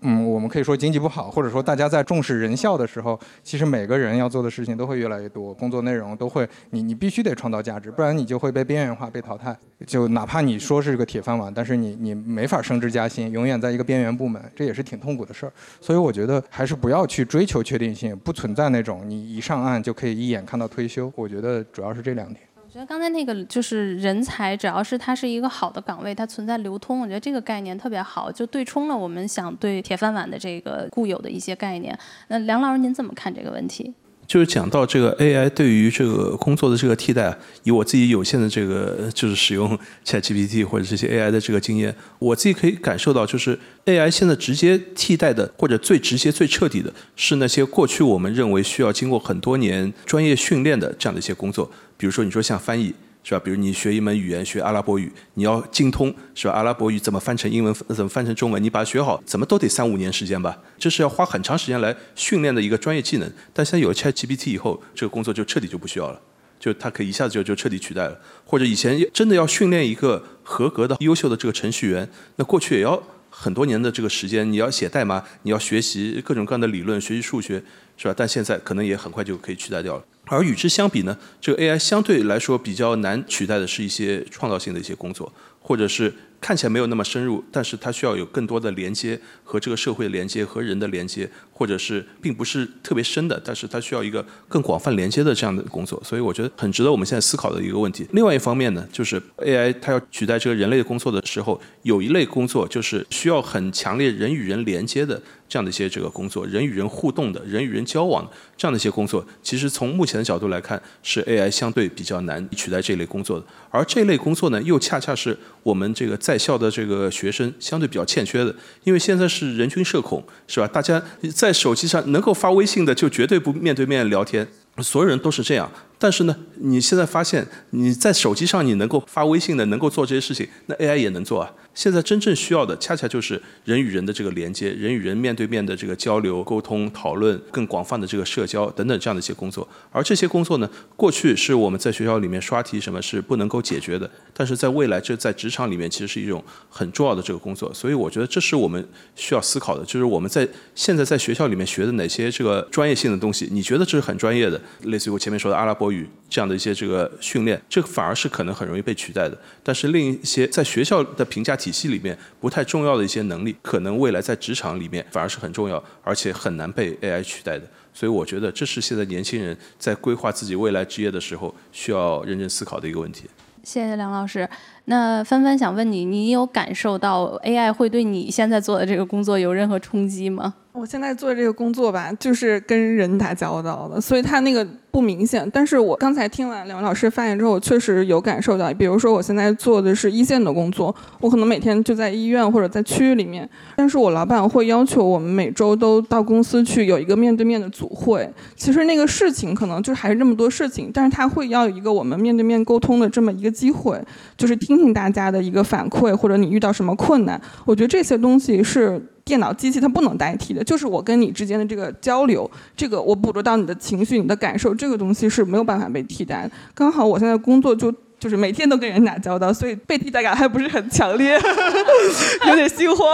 嗯，我们可以说经济不好，或者说大家在重视人效的时候，其实每个人要做的事情都会越来越多，工作内容都会，你你必须得创造价值，不然你就会被边缘化、被淘汰。就哪怕你说是个铁饭碗，但是你你没法升职加薪，永远在一个边缘部门，这也是挺痛苦的事儿。所以我觉得还是不要去追求确定性，不存在那种你一上岸就可以一眼看到退休。我觉得主要是这两点。我觉得刚才那个就是人才，只要是它是一个好的岗位，它存在流通，我觉得这个概念特别好，就对冲了我们想对铁饭碗的这个固有的一些概念。那梁老师您怎么看这个问题？就是讲到这个 AI 对于这个工作的这个替代，以我自己有限的这个就是使用 ChatGPT 或者这些 AI 的这个经验，我自己可以感受到，就是 AI 现在直接替代的或者最直接、最彻底的是那些过去我们认为需要经过很多年专业训练的这样的一些工作，比如说你说像翻译。是吧？比如你学一门语言，学阿拉伯语，你要精通，是吧？阿拉伯语怎么翻成英文，怎么翻成中文？你把它学好，怎么都得三五年时间吧？这是要花很长时间来训练的一个专业技能。但现在有了 ChatGPT 以后，这个工作就彻底就不需要了，就它可以一下子就就彻底取代了。或者以前真的要训练一个合格的、优秀的这个程序员，那过去也要很多年的这个时间，你要写代码，你要学习各种各样的理论，学习数学，是吧？但现在可能也很快就可以取代掉了。而与之相比呢，这个 AI 相对来说比较难取代的是一些创造性的一些工作，或者是。看起来没有那么深入，但是它需要有更多的连接和这个社会的连接和人的连接，或者是并不是特别深的，但是它需要一个更广泛连接的这样的工作，所以我觉得很值得我们现在思考的一个问题。另外一方面呢，就是 AI 它要取代这个人类的工作的时候，有一类工作就是需要很强烈人与人连接的这样的一些这个工作，人与人互动的，人与人交往的这样的一些工作，其实从目前的角度来看，是 AI 相对比较难取代这类工作的。而这类工作呢，又恰恰是我们这个在校的这个学生相对比较欠缺的，因为现在是人均社恐，是吧？大家在手机上能够发微信的，就绝对不面对面聊天，所有人都是这样。但是呢，你现在发现你在手机上你能够发微信的，能够做这些事情，那 AI 也能做啊。现在真正需要的，恰恰就是人与人的这个连接，人与人面对面的这个交流、沟通、讨论，更广泛的这个社交等等这样的一些工作。而这些工作呢，过去是我们在学校里面刷题什么是不能够解决的，但是在未来这在职场里面其实是一种很重要的这个工作。所以我觉得这是我们需要思考的，就是我们在现在在学校里面学的哪些这个专业性的东西，你觉得这是很专业的，类似于我前面说的阿拉伯语这样的一些这个训练，这反而是可能很容易被取代的。但是另一些在学校的评价。体系里面不太重要的一些能力，可能未来在职场里面反而是很重要，而且很难被 AI 取代的。所以我觉得这是现在年轻人在规划自己未来职业的时候需要认真思考的一个问题。谢谢梁老师。那帆帆想问你，你有感受到 AI 会对你现在做的这个工作有任何冲击吗？我现在做这个工作吧，就是跟人打交道的，所以他那个不明显。但是我刚才听完两位老师发言之后，我确实有感受到。比如说，我现在做的是一线的工作，我可能每天就在医院或者在区域里面，但是我老板会要求我们每周都到公司去有一个面对面的组会。其实那个事情可能就还是这么多事情，但是他会要一个我们面对面沟通的这么一个机会，就是听听大家的一个反馈，或者你遇到什么困难。我觉得这些东西是。电脑机器它不能代替的，就是我跟你之间的这个交流，这个我捕捉到你的情绪、你的感受，这个东西是没有办法被替代的。刚好我现在工作就就是每天都跟人打交道，所以被替代感还不是很强烈，[laughs] 有点心慌。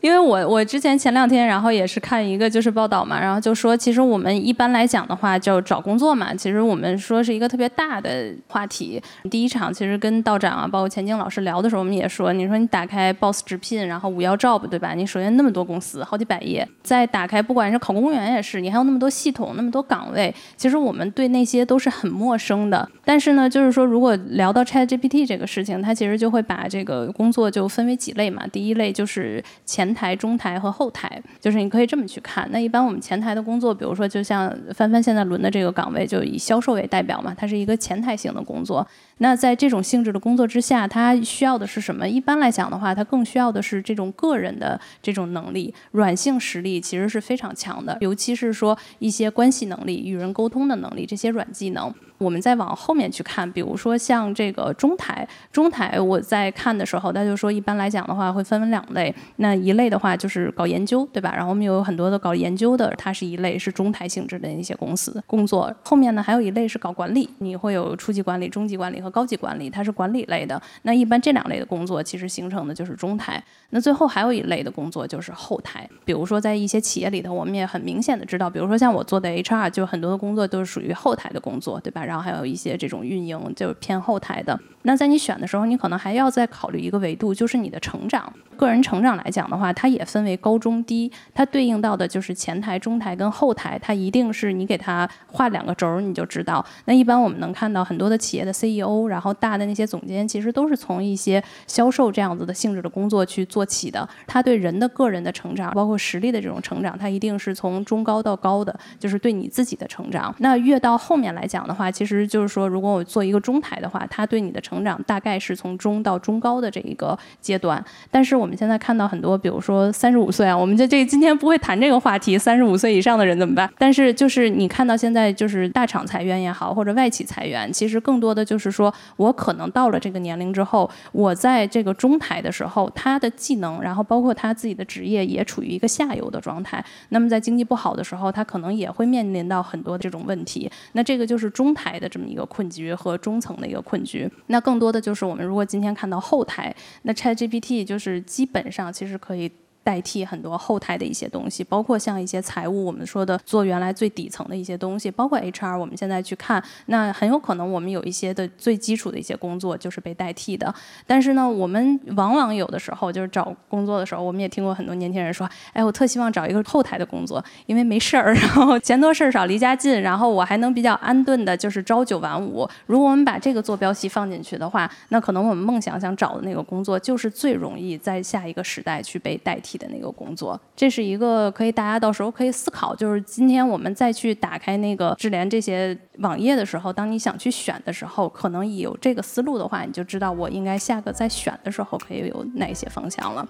因为我我之前前两天，然后也是看一个就是报道嘛，然后就说，其实我们一般来讲的话，就找工作嘛，其实我们说是一个特别大的话题。第一场其实跟道长啊，包括钱晶老师聊的时候，我们也说，你说你打开 Boss 直聘，然后五幺 Job，对吧？你首先那么多公司，好几百页，再打开不管是考公务员也是，你还有那么多系统，那么多岗位，其实我们对那些都是很陌生的。但是呢，就是说如果聊到 [laughs] ChatGPT 这个事情，它其实就会把这个工作就分为几类嘛。第一类就是前。前台、中台和后台，就是你可以这么去看。那一般我们前台的工作，比如说就像帆帆现在轮的这个岗位，就以销售为代表嘛，它是一个前台型的工作。那在这种性质的工作之下，它需要的是什么？一般来讲的话，它更需要的是这种个人的这种能力，软性实力其实是非常强的，尤其是说一些关系能力、与人沟通的能力这些软技能。我们再往后面去看，比如说像这个中台，中台我在看的时候，他就说一般来讲的话会分为两类，那一类的话就是搞研究，对吧？然后我们有很多的搞研究的，它是一类是中台性质的一些公司工作。后面呢还有一类是搞管理，你会有初级管理、中级管理和高级管理，它是管理类的。那一般这两类的工作其实形成的就是中台。那最后还有一类的工作就是后台，比如说在一些企业里头，我们也很明显的知道，比如说像我做的 HR，就很多的工作都是属于后台的工作，对吧？然后还有一些这种运营，就是偏后台的。那在你选的时候，你可能还要再考虑一个维度，就是你的成长。个人成长来讲的话，它也分为高中低，它对应到的就是前台、中台跟后台，它一定是你给它画两个轴儿，你就知道。那一般我们能看到很多的企业的 CEO，然后大的那些总监，其实都是从一些销售这样子的性质的工作去做起的。他对人的个人的成长，包括实力的这种成长，它一定是从中高到高的，就是对你自己的成长。那越到后面来讲的话，其实就是说，如果我做一个中台的话，它对你的成成长大概是从中到中高的这一个阶段。但是我们现在看到很多，比如说三十五岁啊，我们这这今天不会谈这个话题，三十五岁以上的人怎么办？但是就是你看到现在就是大厂裁员也好，或者外企裁员，其实更多的就是说我可能到了这个年龄之后，我在这个中台的时候，他的技能，然后包括他自己的职业也处于一个下游的状态。那么在经济不好的时候，他可能也会面临到很多这种问题。那这个就是中台的这么一个困局和中层的一个困局。那更多的就是我们如果今天看到后台，那 ChatGPT 就是基本上其实可以。代替很多后台的一些东西，包括像一些财务，我们说的做原来最底层的一些东西，包括 HR，我们现在去看，那很有可能我们有一些的最基础的一些工作就是被代替的。但是呢，我们往往有的时候就是找工作的时候，我们也听过很多年轻人说，哎，我特希望找一个后台的工作，因为没事儿，[laughs] 然后钱多事儿少，离家近，然后我还能比较安顿的，就是朝九晚五。如果我们把这个坐标系放进去的话，那可能我们梦想想找的那个工作，就是最容易在下一个时代去被代替。体的那个工作，这是一个可以大家到时候可以思考。就是今天我们再去打开那个智联这些网页的时候，当你想去选的时候，可能有这个思路的话，你就知道我应该下个再选的时候可以有哪些方向了。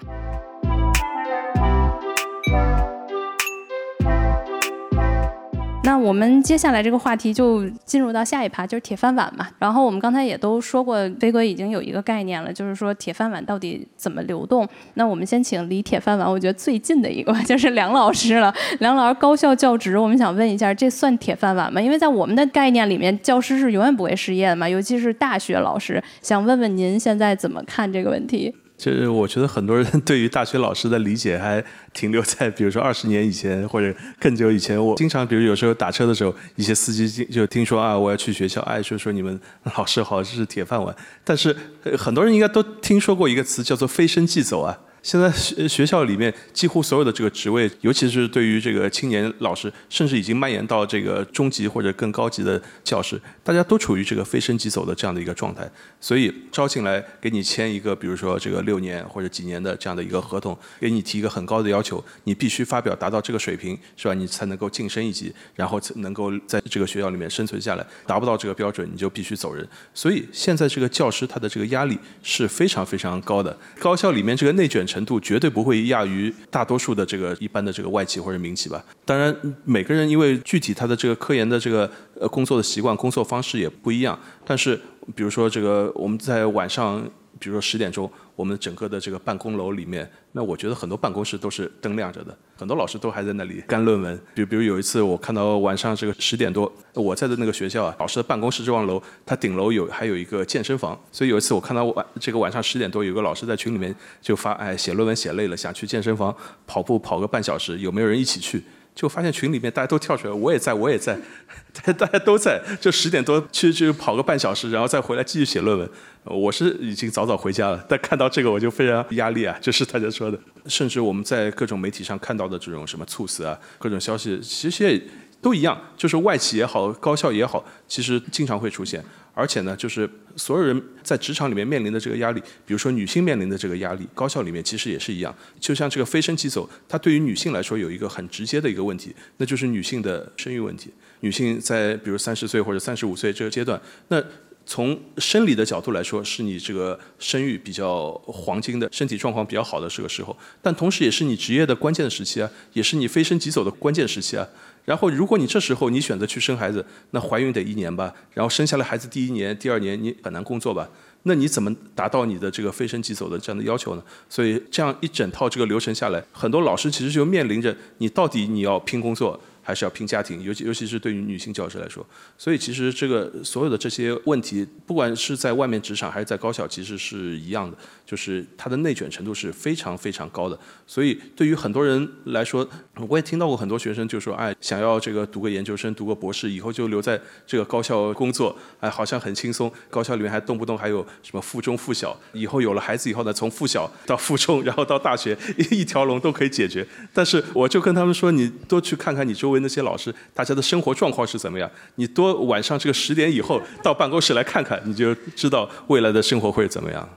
那我们接下来这个话题就进入到下一趴，就是铁饭碗嘛。然后我们刚才也都说过，飞哥已经有一个概念了，就是说铁饭碗到底怎么流动。那我们先请离铁饭碗我觉得最近的一个 [laughs] 就是梁老师了。梁老师高校教职，我们想问一下，这算铁饭碗吗？因为在我们的概念里面，教师是永远不会失业的嘛，尤其是大学老师。想问问您现在怎么看这个问题？就是我觉得很多人 [laughs] 对于大学老师的理解还停留在，比如说二十年以前或者更久以前。我经常，比如有时候打车的时候，一些司机就听说啊，我要去学校，哎，就说你们 [laughs] 老师好像是铁饭碗。但是很多人应该都听说过一个词，叫做飞升即走啊。现在学学校里面几乎所有的这个职位，尤其是对于这个青年老师，甚至已经蔓延到这个中级或者更高级的教师，大家都处于这个非升即走的这样的一个状态。所以招进来给你签一个，比如说这个六年或者几年的这样的一个合同，给你提一个很高的要求，你必须发表达到这个水平，是吧？你才能够晋升一级，然后能够在这个学校里面生存下来。达不到这个标准，你就必须走人。所以现在这个教师他的这个压力是非常非常高的。高校里面这个内卷。程度绝对不会亚于大多数的这个一般的这个外企或者民企吧。当然，每个人因为具体他的这个科研的这个呃工作的习惯、工作方式也不一样。但是，比如说这个我们在晚上。比如说十点钟，我们整个的这个办公楼里面，那我觉得很多办公室都是灯亮着的，很多老师都还在那里干论文。比比如有一次，我看到晚上这个十点多，我在的那个学校啊，老师的办公室这幢楼，它顶楼有还有一个健身房，所以有一次我看到晚这个晚上十点多，有个老师在群里面就发，哎，写论文写累了，想去健身房跑步跑个半小时，有没有人一起去？就发现群里面大家都跳出来，我也在，我也在，[laughs] 大大家都在，就十点多去去跑个半小时，然后再回来继续写论文。我是已经早早回家了，但看到这个我就非常压力啊，就是大家说的，甚至我们在各种媒体上看到的这种什么猝死啊，各种消息，其实也都一样，就是外企也好，高校也好，其实经常会出现。而且呢，就是所有人在职场里面面临的这个压力，比如说女性面临的这个压力，高校里面其实也是一样。就像这个飞升即走，它对于女性来说有一个很直接的一个问题，那就是女性的生育问题。女性在比如三十岁或者三十五岁这个阶段，那从生理的角度来说，是你这个生育比较黄金的身体状况比较好的这个时候，但同时也是你职业的关键的时期啊，也是你飞升即走的关键时期啊。然后，如果你这时候你选择去生孩子，那怀孕得一年吧，然后生下来孩子第一年、第二年你很难工作吧？那你怎么达到你的这个飞升即走的这样的要求呢？所以这样一整套这个流程下来，很多老师其实就面临着你到底你要拼工作，还是要拼家庭，尤其尤其是对于女性教师来说。所以其实这个所有的这些问题，不管是在外面职场还是在高校，其实是一样的，就是它的内卷程度是非常非常高的。所以对于很多人来说，我也听到过很多学生就说，哎，想要这个读个研究生、读个博士，以后就留在这个高校工作，哎，好像很轻松。高校里面还动不动还有什么附中、附小，以后有了孩子以后呢，从附小到附中，然后到大学，一条龙都可以解决。但是我就跟他们说，你多去看看你周围那些老师，大家的生活状况是怎么样。你多晚上这个十点以后到办公室来看看，你就知道未来的生活会怎么样。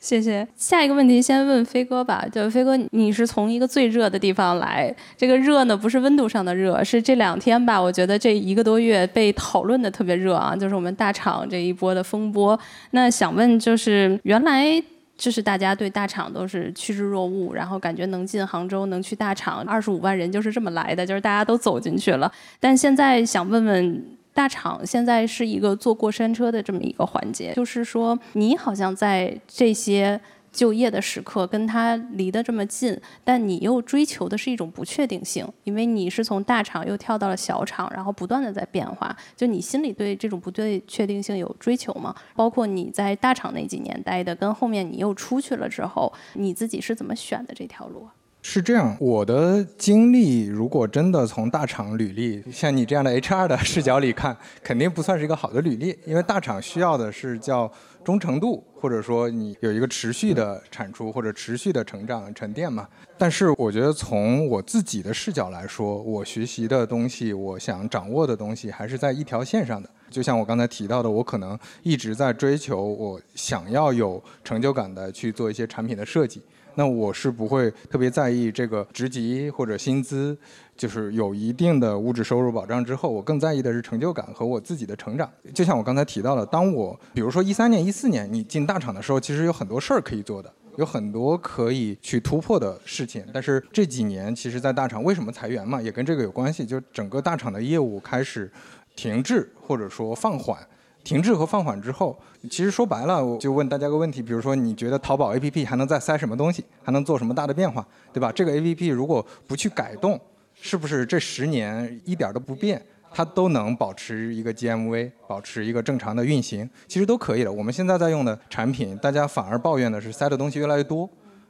谢谢。下一个问题先问飞哥吧，就飞哥，你是从一个最热的地方来，这个热呢不是温度上的热，是这两天吧？我觉得这一个多月被讨论的特别热啊，就是我们大厂这一波的风波。那想问，就是原来。就是大家对大厂都是趋之若鹜，然后感觉能进杭州，能去大厂，二十五万人就是这么来的，就是大家都走进去了。但现在想问问，大厂现在是一个坐过山车的这么一个环节，就是说你好像在这些。就业的时刻跟他离得这么近，但你又追求的是一种不确定性，因为你是从大厂又跳到了小厂，然后不断的在变化。就你心里对这种不对确定性有追求吗？包括你在大厂那几年待的，跟后面你又出去了之后，你自己是怎么选的这条路？是这样，我的经历如果真的从大厂履历，像你这样的 HR 的视角里看，肯定不算是一个好的履历，因为大厂需要的是叫忠诚度，或者说你有一个持续的产出或者持续的成长沉淀嘛。但是我觉得从我自己的视角来说，我学习的东西，我想掌握的东西，还是在一条线上的。就像我刚才提到的，我可能一直在追求，我想要有成就感的去做一些产品的设计。那我是不会特别在意这个职级或者薪资，就是有一定的物质收入保障之后，我更在意的是成就感和我自己的成长。就像我刚才提到的，当我比如说一三年、一四年你进大厂的时候，其实有很多事儿可以做的，有很多可以去突破的事情。但是这几年，其实，在大厂为什么裁员嘛，也跟这个有关系，就整个大厂的业务开始停滞或者说放缓。停滞和放缓之后，其实说白了，我就问大家个问题，比如说，你觉得淘宝 APP 还能再塞什么东西，还能做什么大的变化，对吧？这个 APP 如果不去改动，是不是这十年一点都不变，它都能保持一个 GMV，保持一个正常的运行？其实都可以的。我们现在在用的产品，大家反而抱怨的是塞的东西越来越多，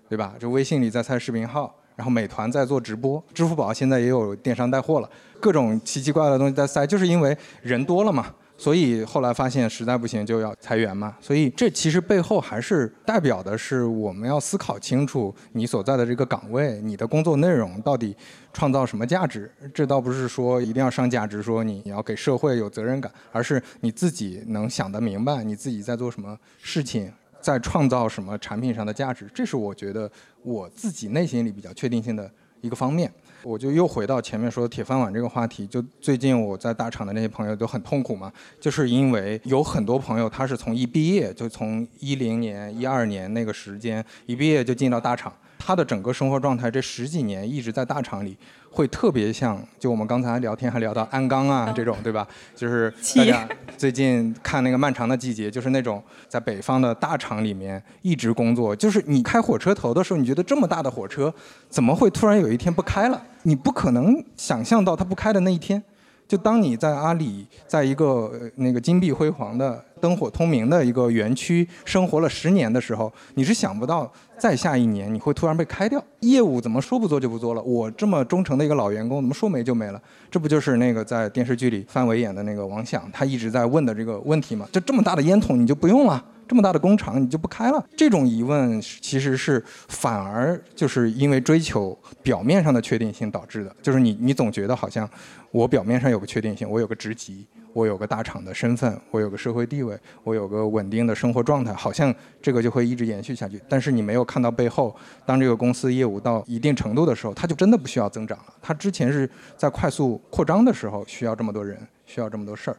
对吧？就微信里在塞视频号，然后美团在做直播，支付宝现在也有电商带货了，各种奇奇怪怪的东西在塞，就是因为人多了嘛。所以后来发现实在不行就要裁员嘛，所以这其实背后还是代表的是我们要思考清楚你所在的这个岗位，你的工作内容到底创造什么价值。这倒不是说一定要上价值，说你要给社会有责任感，而是你自己能想得明白，你自己在做什么事情，在创造什么产品上的价值。这是我觉得我自己内心里比较确定性的一个方面。我就又回到前面说铁饭碗这个话题，就最近我在大厂的那些朋友都很痛苦嘛，就是因为有很多朋友他是从一毕业就从一零年、一二年那个时间一毕业就进到大厂。他的整个生活状态，这十几年一直在大厂里，会特别像，就我们刚才聊天还聊到鞍钢啊这种，对吧？就是大家最近看那个漫长的季节，就是那种在北方的大厂里面一直工作，就是你开火车头的时候，你觉得这么大的火车怎么会突然有一天不开了？你不可能想象到它不开的那一天。就当你在阿里，在一个那个金碧辉煌的、灯火通明的一个园区生活了十年的时候，你是想不到再下一年你会突然被开掉。业务怎么说不做就不做了？我这么忠诚的一个老员工，怎么说没就没了？这不就是那个在电视剧里范伟演的那个王响，他一直在问的这个问题吗？就这么大的烟筒你就不用了？这么大的工厂你就不开了？这种疑问其实是反而就是因为追求表面上的确定性导致的，就是你你总觉得好像我表面上有个确定性，我有个职级，我有个大厂的身份，我有个社会地位，我有个稳定的生活状态，好像这个就会一直延续下去。但是你没有看到背后，当这个公司业务到一定程度的时候，它就真的不需要增长了。它之前是在快速扩张的时候需要这么多人，需要这么多事儿。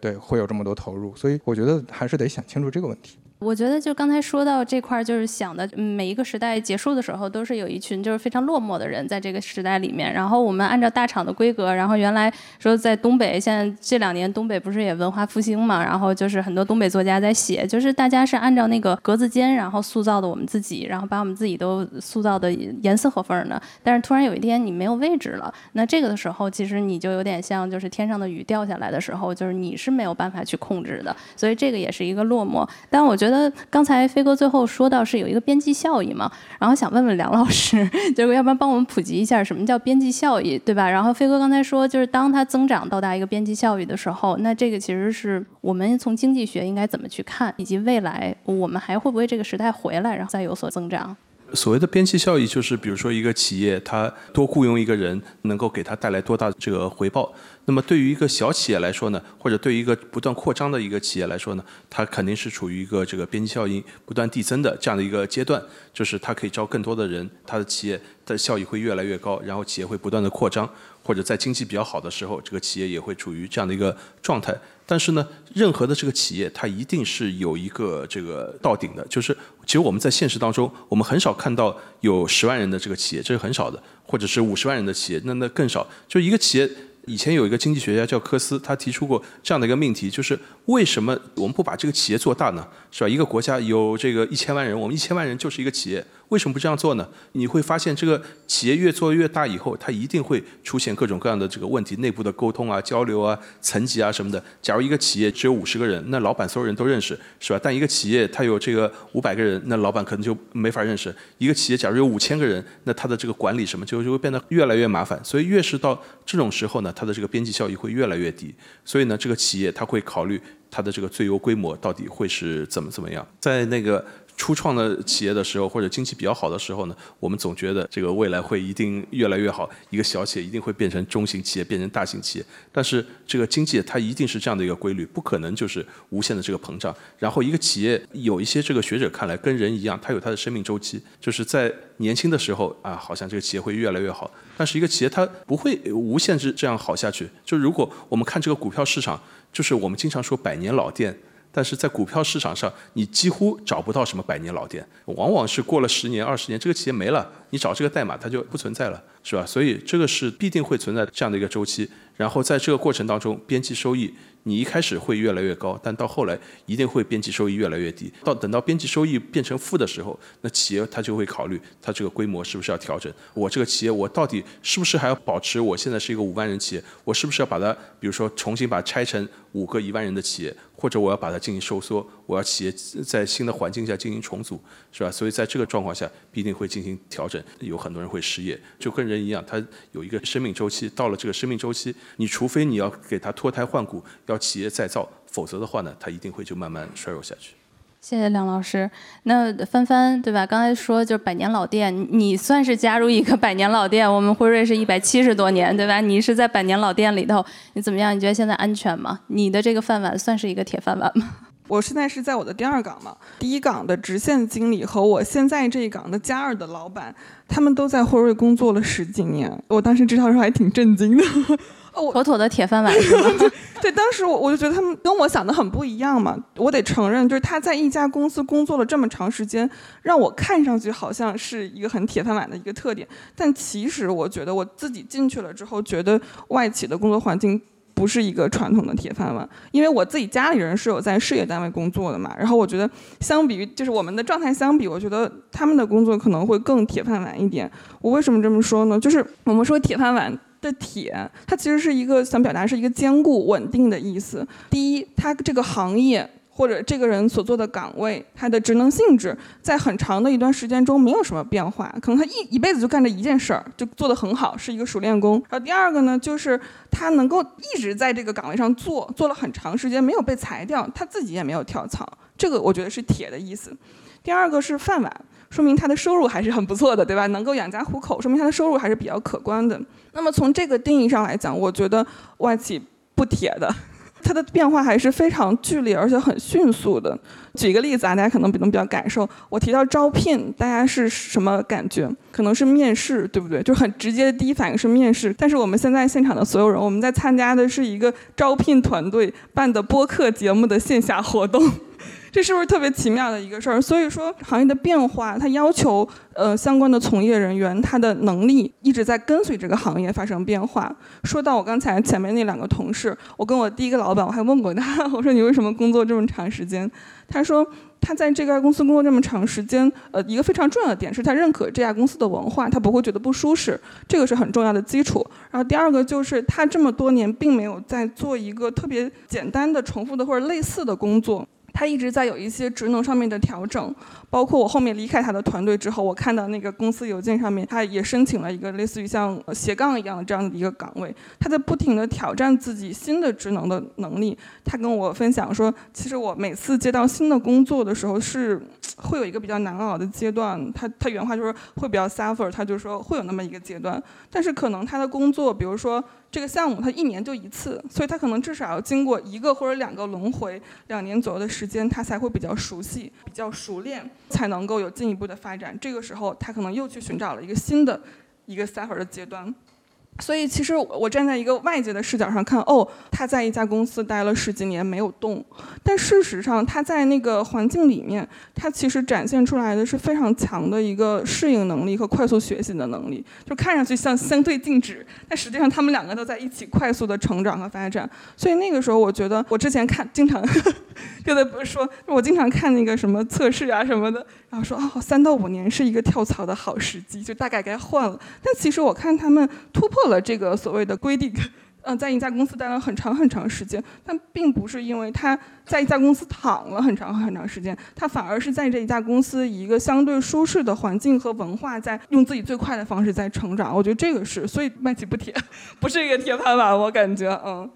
对，会有这么多投入，所以我觉得还是得想清楚这个问题。我觉得就刚才说到这块儿，就是想的，每一个时代结束的时候，都是有一群就是非常落寞的人在这个时代里面。然后我们按照大厂的规格，然后原来说在东北，现在这两年东北不是也文化复兴嘛？然后就是很多东北作家在写，就是大家是按照那个格子间，然后塑造的我们自己，然后把我们自己都塑造的严丝合缝的。但是突然有一天你没有位置了，那这个的时候，其实你就有点像就是天上的雨掉下来的时候，就是你是没有办法去控制的。所以这个也是一个落寞。但我觉得。得刚才飞哥最后说到是有一个边际效益嘛，然后想问问梁老师，[laughs] 就是要不然帮我们普及一下什么叫边际效益，对吧？然后飞哥刚才说，就是当它增长到达一个边际效益的时候，那这个其实是我们从经济学应该怎么去看，以及未来我们还会不会这个时代回来，然后再有所增长？所谓的边际效益，就是比如说一个企业它多雇佣一个人，能够给他带来多大的这个回报。那么对于一个小企业来说呢，或者对于一个不断扩张的一个企业来说呢，它肯定是处于一个这个边际效应不断递增的这样的一个阶段，就是它可以招更多的人，它的企业的效益会越来越高，然后企业会不断的扩张，或者在经济比较好的时候，这个企业也会处于这样的一个状态。但是呢，任何的这个企业，它一定是有一个这个到顶的，就是其实我们在现实当中，我们很少看到有十万人的这个企业，这是很少的，或者是五十万人的企业，那那更少，就一个企业。以前有一个经济学家叫科斯，他提出过这样的一个命题，就是为什么我们不把这个企业做大呢？是吧？一个国家有这个一千万人，我们一千万人就是一个企业。为什么不这样做呢？你会发现，这个企业越做越大以后，它一定会出现各种各样的这个问题，内部的沟通啊、交流啊、层级啊什么的。假如一个企业只有五十个人，那老板所有人都认识，是吧？但一个企业它有这个五百个人，那老板可能就没法认识。一个企业假如有五千个人，那它的这个管理什么就就会变得越来越麻烦。所以越是到这种时候呢，它的这个边际效益会越来越低。所以呢，这个企业它会考虑它的这个最优规模到底会是怎么怎么样，在那个。初创的企业的时候，或者经济比较好的时候呢，我们总觉得这个未来会一定越来越好，一个小企业一定会变成中型企业，变成大型企业。但是这个经济它一定是这样的一个规律，不可能就是无限的这个膨胀。然后一个企业有一些这个学者看来跟人一样，它有它的生命周期，就是在年轻的时候啊，好像这个企业会越来越好。但是一个企业它不会无限制这样好下去。就如果我们看这个股票市场，就是我们经常说百年老店。但是在股票市场上，你几乎找不到什么百年老店，往往是过了十年、二十年，这个企业没了，你找这个代码它就不存在了，是吧？所以这个是必定会存在这样的一个周期。然后在这个过程当中，边际收益。你一开始会越来越高，但到后来一定会边际收益越来越低。到等到边际收益变成负的时候，那企业它就会考虑它这个规模是不是要调整。我这个企业我到底是不是还要保持我现在是一个五万人企业？我是不是要把它，比如说重新把它拆成五个一万人的企业，或者我要把它进行收缩？我要企业在新的环境下进行重组，是吧？所以在这个状况下，必定会进行调整。有很多人会失业，就跟人一样，他有一个生命周期。到了这个生命周期，你除非你要给他脱胎换骨，要企业再造，否则的话呢，他一定会就慢慢衰弱下去。谢谢梁老师。那帆帆对吧？刚才说就是百年老店，你算是加入一个百年老店。我们辉瑞是一百七十多年，对吧？你是在百年老店里头，你怎么样？你觉得现在安全吗？你的这个饭碗算是一个铁饭碗吗？我现在是在我的第二岗嘛，第一岗的直线经理和我现在这一岗的加二的老板，他们都在辉瑞工作了十几年。我当时知道的时候还挺震惊的。[laughs] 哦，妥妥的铁饭碗？[laughs] 对，当时我我就觉得他们跟我想的很不一样嘛。我得承认，就是他在一家公司工作了这么长时间，让我看上去好像是一个很铁饭碗的一个特点。但其实我觉得我自己进去了之后，觉得外企的工作环境不是一个传统的铁饭碗。因为我自己家里人是有在事业单位工作的嘛，然后我觉得相比于就是我们的状态相比，我觉得他们的工作可能会更铁饭碗一点。我为什么这么说呢？就是我们说铁饭碗。的铁，它其实是一个想表达是一个坚固稳定的意思。第一，它这个行业或者这个人所做的岗位，他的职能性质在很长的一段时间中没有什么变化，可能他一一辈子就干这一件事儿，就做得很好，是一个熟练工。然后第二个呢，就是他能够一直在这个岗位上做，做了很长时间，没有被裁掉，他自己也没有跳槽，这个我觉得是铁的意思。第二个是饭碗。说明他的收入还是很不错的，对吧？能够养家糊口，说明他的收入还是比较可观的。那么从这个定义上来讲，我觉得外企不铁的，它的变化还是非常剧烈，而且很迅速的。举一个例子啊，大家可能能比较感受。我提到招聘，大家是什么感觉？可能是面试，对不对？就很直接的第一反应是面试。但是我们现在现场的所有人，我们在参加的是一个招聘团队办的播客节目的线下活动。这是不是特别奇妙的一个事儿？所以说，行业的变化，它要求呃相关的从业人员他的能力一直在跟随这个行业发生变化。说到我刚才前面那两个同事，我跟我第一个老板我还问过他，[laughs] 我说你为什么工作这么长时间？他说。他在这家公司工作这么长时间，呃，一个非常重要的点是他认可这家公司的文化，他不会觉得不舒适，这个是很重要的基础。然后第二个就是他这么多年并没有在做一个特别简单的、重复的或者类似的工作。他一直在有一些职能上面的调整，包括我后面离开他的团队之后，我看到那个公司邮件上面，他也申请了一个类似于像斜杠一样的这样的一个岗位。他在不停的挑战自己新的职能的能力。他跟我分享说，其实我每次接到新的工作的时候，是会有一个比较难熬的阶段。他 [laughs] 他原话就是会比较 suffer，他就说会有那么一个阶段，但是可能他的工作，比如说。这个项目它一年就一次，所以他可能至少要经过一个或者两个轮回，两年左右的时间，他才会比较熟悉、比较熟练，才能够有进一步的发展。这个时候，他可能又去寻找了一个新的一个 suffer 的阶段。所以，其实我站在一个外界的视角上看，哦，他在一家公司待了十几年没有动，但事实上他在那个环境里面，他其实展现出来的是非常强的一个适应能力和快速学习的能力。就看上去像相对静止，但实际上他们两个都在一起快速的成长和发展。所以那个时候，我觉得我之前看经常，[laughs] 就在不是说，我经常看那个什么测试啊什么的，然后说哦，三到五年是一个跳槽的好时机，就大概该换了。但其实我看他们突破。了这个所谓的规定，嗯，在一家公司待了很长很长时间，但并不是因为他在一家公司躺了很长很长时间，他反而是在这一家公司以一个相对舒适的环境和文化，在用自己最快的方式在成长。我觉得这个是，所以卖起不铁，[laughs] 不是一个铁饭碗，我感觉，嗯。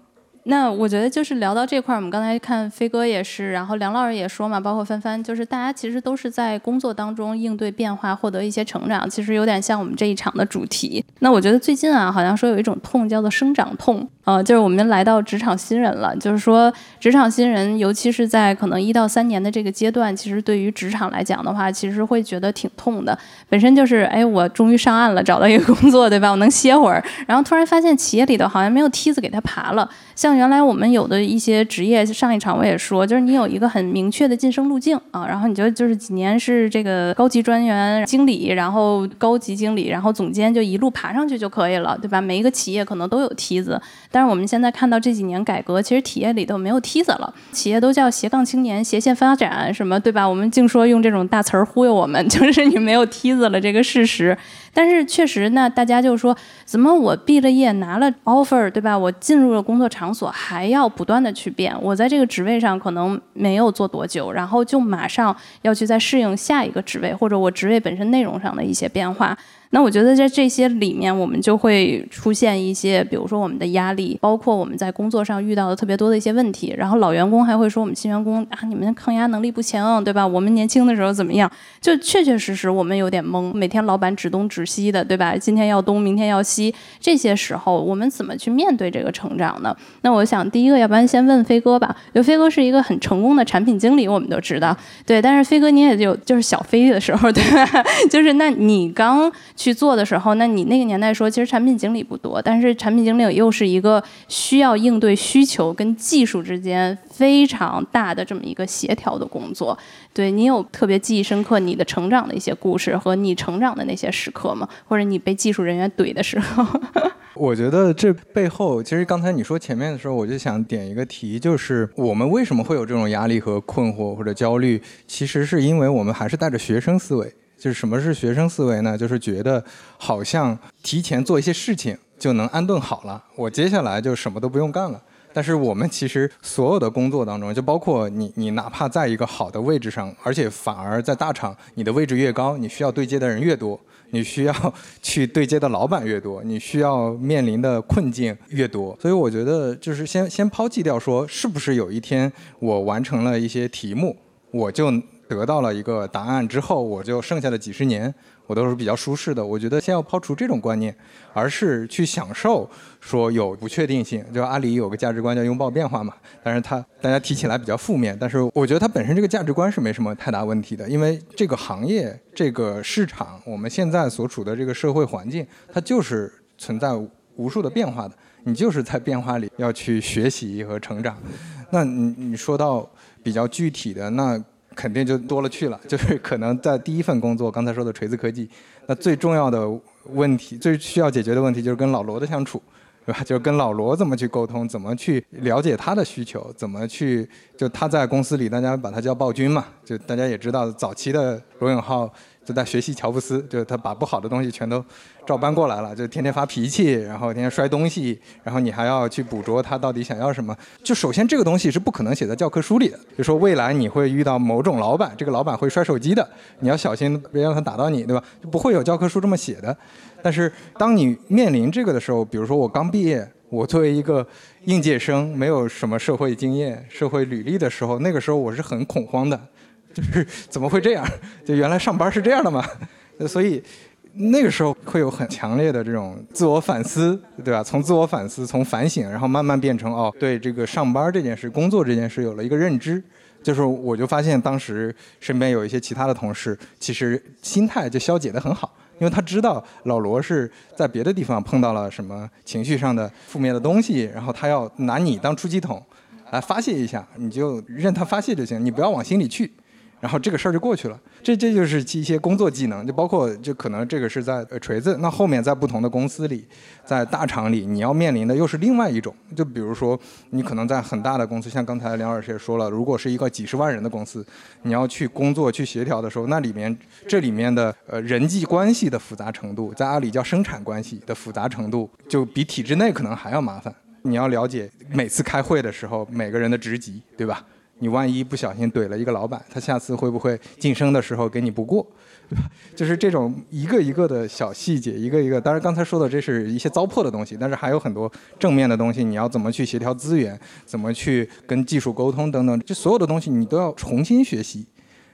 那我觉得就是聊到这块儿，我们刚才看飞哥也是，然后梁老师也说嘛，包括帆帆，就是大家其实都是在工作当中应对变化，获得一些成长，其实有点像我们这一场的主题。那我觉得最近啊，好像说有一种痛叫做生长痛。呃，就是我们来到职场新人了，就是说职场新人，尤其是在可能一到三年的这个阶段，其实对于职场来讲的话，其实会觉得挺痛的。本身就是，哎，我终于上岸了，找到一个工作，对吧？我能歇会儿，然后突然发现企业里头好像没有梯子给他爬了。像原来我们有的一些职业，上一场我也说，就是你有一个很明确的晋升路径啊，然后你就就是几年是这个高级专员、经理，然后高级经理，然后总监，就一路爬上去就可以了，对吧？每一个企业可能都有梯子，但但是我们现在看到这几年改革，其实企业里头没有梯子了，企业都叫斜杠青年、斜线发展什么，对吧？我们净说用这种大词儿忽悠我们，[laughs] 就是你没有梯子了这个事实。但是确实，那大家就说，怎么我毕了业拿了 offer，对吧？我进入了工作场所，还要不断的去变。我在这个职位上可能没有做多久，然后就马上要去再适应下一个职位，或者我职位本身内容上的一些变化。那我觉得在这些里面，我们就会出现一些，比如说我们的压力，包括我们在工作上遇到的特别多的一些问题。然后老员工还会说我们新员工啊，你们抗压能力不强，对吧？我们年轻的时候怎么样？就确确实实我们有点懵，每天老板指东指西的，对吧？今天要东，明天要西，这些时候我们怎么去面对这个成长呢？那我想第一个，要不然先问飞哥吧。就飞哥是一个很成功的产品经理，我们都知道，对。但是飞哥你也有就是小飞的时候，对吧？[laughs] 就是那你刚。去做的时候，那你那个年代说，其实产品经理不多，但是产品经理又是一个需要应对需求跟技术之间非常大的这么一个协调的工作。对你有特别记忆深刻你的成长的一些故事和你成长的那些时刻吗？[laughs] 或者你被技术人员怼的时候？我觉得这背后，其实刚才你说前面的时候，我就想点一个题，就是我们为什么会有这种压力和困惑或者焦虑？其实是因为我们还是带着学生思维。就是什么是学生思维呢？就是觉得好像提前做一些事情就能安顿好了，我接下来就什么都不用干了。但是我们其实所有的工作当中，就包括你，你哪怕在一个好的位置上，而且反而在大厂，你的位置越高，你需要对接的人越多，你需要去对接的老板越多，你需要面临的困境越多。所以我觉得，就是先先抛弃掉说，是不是有一天我完成了一些题目，我就。得到了一个答案之后，我就剩下的几十年，我都是比较舒适的。我觉得先要抛除这种观念，而是去享受说有不确定性。就阿里有个价值观叫拥抱变化嘛，但是它大家提起来比较负面，但是我觉得它本身这个价值观是没什么太大问题的，因为这个行业、这个市场，我们现在所处的这个社会环境，它就是存在无数的变化的。你就是在变化里要去学习和成长。那你你说到。比较具体的，那肯定就多了去了。就是可能在第一份工作，刚才说的锤子科技，那最重要的问题，最需要解决的问题就是跟老罗的相处。对吧？就是跟老罗怎么去沟通，怎么去了解他的需求，怎么去就他在公司里，大家把他叫暴君嘛。就大家也知道，早期的罗永浩就在学习乔布斯，就是他把不好的东西全都照搬过来了，就天天发脾气，然后天天摔东西，然后你还要去捕捉他到底想要什么。就首先这个东西是不可能写在教科书里的。就说未来你会遇到某种老板，这个老板会摔手机的，你要小心别让他打到你，对吧？就不会有教科书这么写的。但是当你面临这个的时候，比如说我刚毕业，我作为一个应届生，没有什么社会经验、社会履历的时候，那个时候我是很恐慌的，就是怎么会这样？就原来上班是这样的吗？所以那个时候会有很强烈的这种自我反思，对吧？从自我反思、从反省，然后慢慢变成哦，对这个上班这件事、工作这件事有了一个认知。就是我就发现当时身边有一些其他的同事，其实心态就消解得很好。因为他知道老罗是在别的地方碰到了什么情绪上的负面的东西，然后他要拿你当出气筒来发泄一下，你就任他发泄就行，你不要往心里去。然后这个事儿就过去了，这这就是一些工作技能，就包括就可能这个是在锤子，那后面在不同的公司里，在大厂里，你要面临的又是另外一种，就比如说你可能在很大的公司，像刚才梁老师也说了，如果是一个几十万人的公司，你要去工作去协调的时候，那里面这里面的呃人际关系的复杂程度，在阿里叫生产关系的复杂程度，就比体制内可能还要麻烦。你要了解每次开会的时候每个人的职级，对吧？你万一不小心怼了一个老板，他下次会不会晋升的时候给你不过？[laughs] 就是这种一个一个的小细节，一个一个。当然刚才说的这是一些糟粕的东西，但是还有很多正面的东西。你要怎么去协调资源？怎么去跟技术沟通等等？这所有的东西你都要重新学习。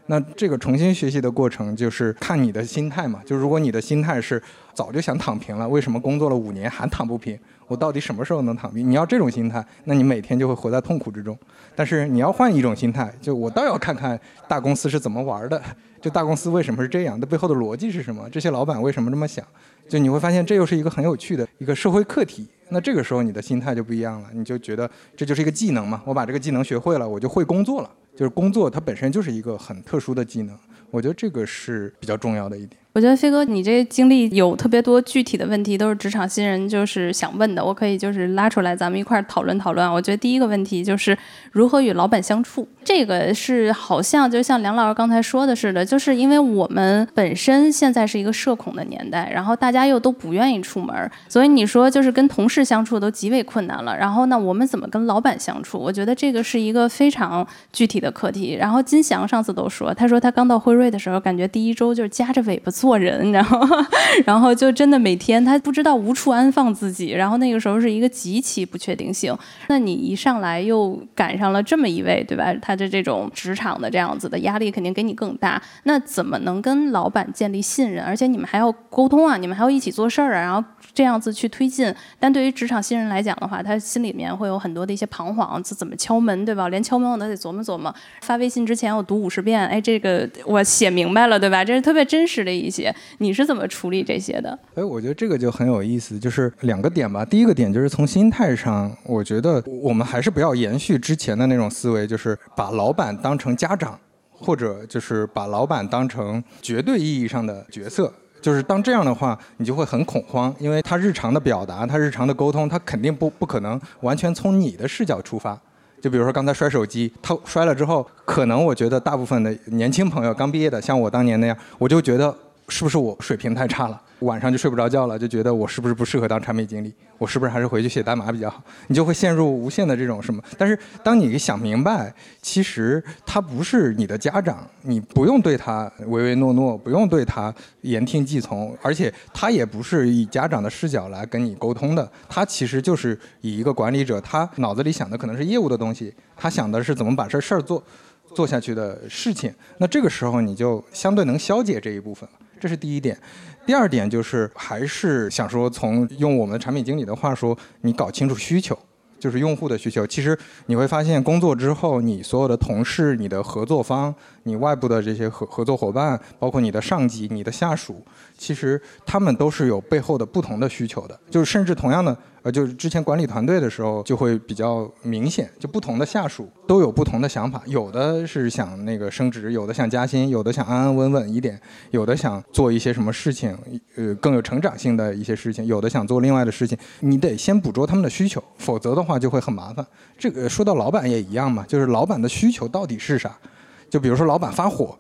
那这个重新学习的过程就是看你的心态嘛。就如果你的心态是早就想躺平了，为什么工作了五年还躺不平？我到底什么时候能躺平？你要这种心态，那你每天就会活在痛苦之中。但是你要换一种心态，就我倒要看看大公司是怎么玩的，就大公司为什么是这样？它背后的逻辑是什么？这些老板为什么这么想？就你会发现，这又是一个很有趣的一个社会课题。那这个时候你的心态就不一样了，你就觉得这就是一个技能嘛，我把这个技能学会了，我就会工作了。就是工作它本身就是一个很特殊的技能，我觉得这个是比较重要的一点。我觉得飞哥，你这经历有特别多具体的问题，都是职场新人就是想问的。我可以就是拉出来，咱们一块儿讨论讨论。我觉得第一个问题就是如何与老板相处，这个是好像就像梁老师刚才说的似的，就是因为我们本身现在是一个社恐的年代，然后大家又都不愿意出门，所以你说就是跟同事相处都极为困难了。然后呢，我们怎么跟老板相处？我觉得这个是一个非常具体的课题。然后金翔上次都说，他说他刚到辉瑞的时候，感觉第一周就是夹着尾巴。做人，[laughs] 然后，然后就真的每天他不知道无处安放自己，然后那个时候是一个极其不确定性。那你一上来又赶上了这么一位，对吧？他的这种职场的这样子的压力肯定给你更大。那怎么能跟老板建立信任？而且你们还要沟通啊，你们还要一起做事儿啊，然后这样子去推进。但对于职场新人来讲的话，他心里面会有很多的一些彷徨，这怎么敲门，对吧？连敲门我都得琢磨琢磨。发微信之前我读五十遍，哎，这个我写明白了，对吧？这是特别真实的一些。你是怎么处理这些的？哎，我觉得这个就很有意思，就是两个点吧。第一个点就是从心态上，我觉得我们还是不要延续之前的那种思维，就是把老板当成家长，或者就是把老板当成绝对意义上的角色。就是当这样的话，你就会很恐慌，因为他日常的表达，他日常的沟通，他肯定不不可能完全从你的视角出发。就比如说刚才摔手机，他摔了之后，可能我觉得大部分的年轻朋友刚毕业的，像我当年那样，我就觉得。是不是我水平太差了，晚上就睡不着觉了，就觉得我是不是不适合当产品经理？我是不是还是回去写代码比较好？你就会陷入无限的这种什么？但是当你想明白，其实他不是你的家长，你不用对他唯唯诺诺，不用对他言听计从，而且他也不是以家长的视角来跟你沟通的，他其实就是以一个管理者，他脑子里想的可能是业务的东西，他想的是怎么把这事儿做做下去的事情。那这个时候你就相对能消解这一部分了。这是第一点，第二点就是还是想说，从用我们产品经理的话说，你搞清楚需求，就是用户的需求。其实你会发现，工作之后，你所有的同事、你的合作方、你外部的这些合合作伙伴，包括你的上级、你的下属，其实他们都是有背后的不同的需求的。就是甚至同样的呃，就是之前管理团队的时候就会比较明显，就不同的下属都有不同的想法，有的是想那个升职，有的想加薪，有的想安安稳稳一点，有的想做一些什么事情，呃，更有成长性的一些事情，有的想做另外的事情，你得先捕捉他们的需求，否则的话就会很麻烦。这个说到老板也一样嘛，就是老板的需求到底是啥？就比如说老板发火。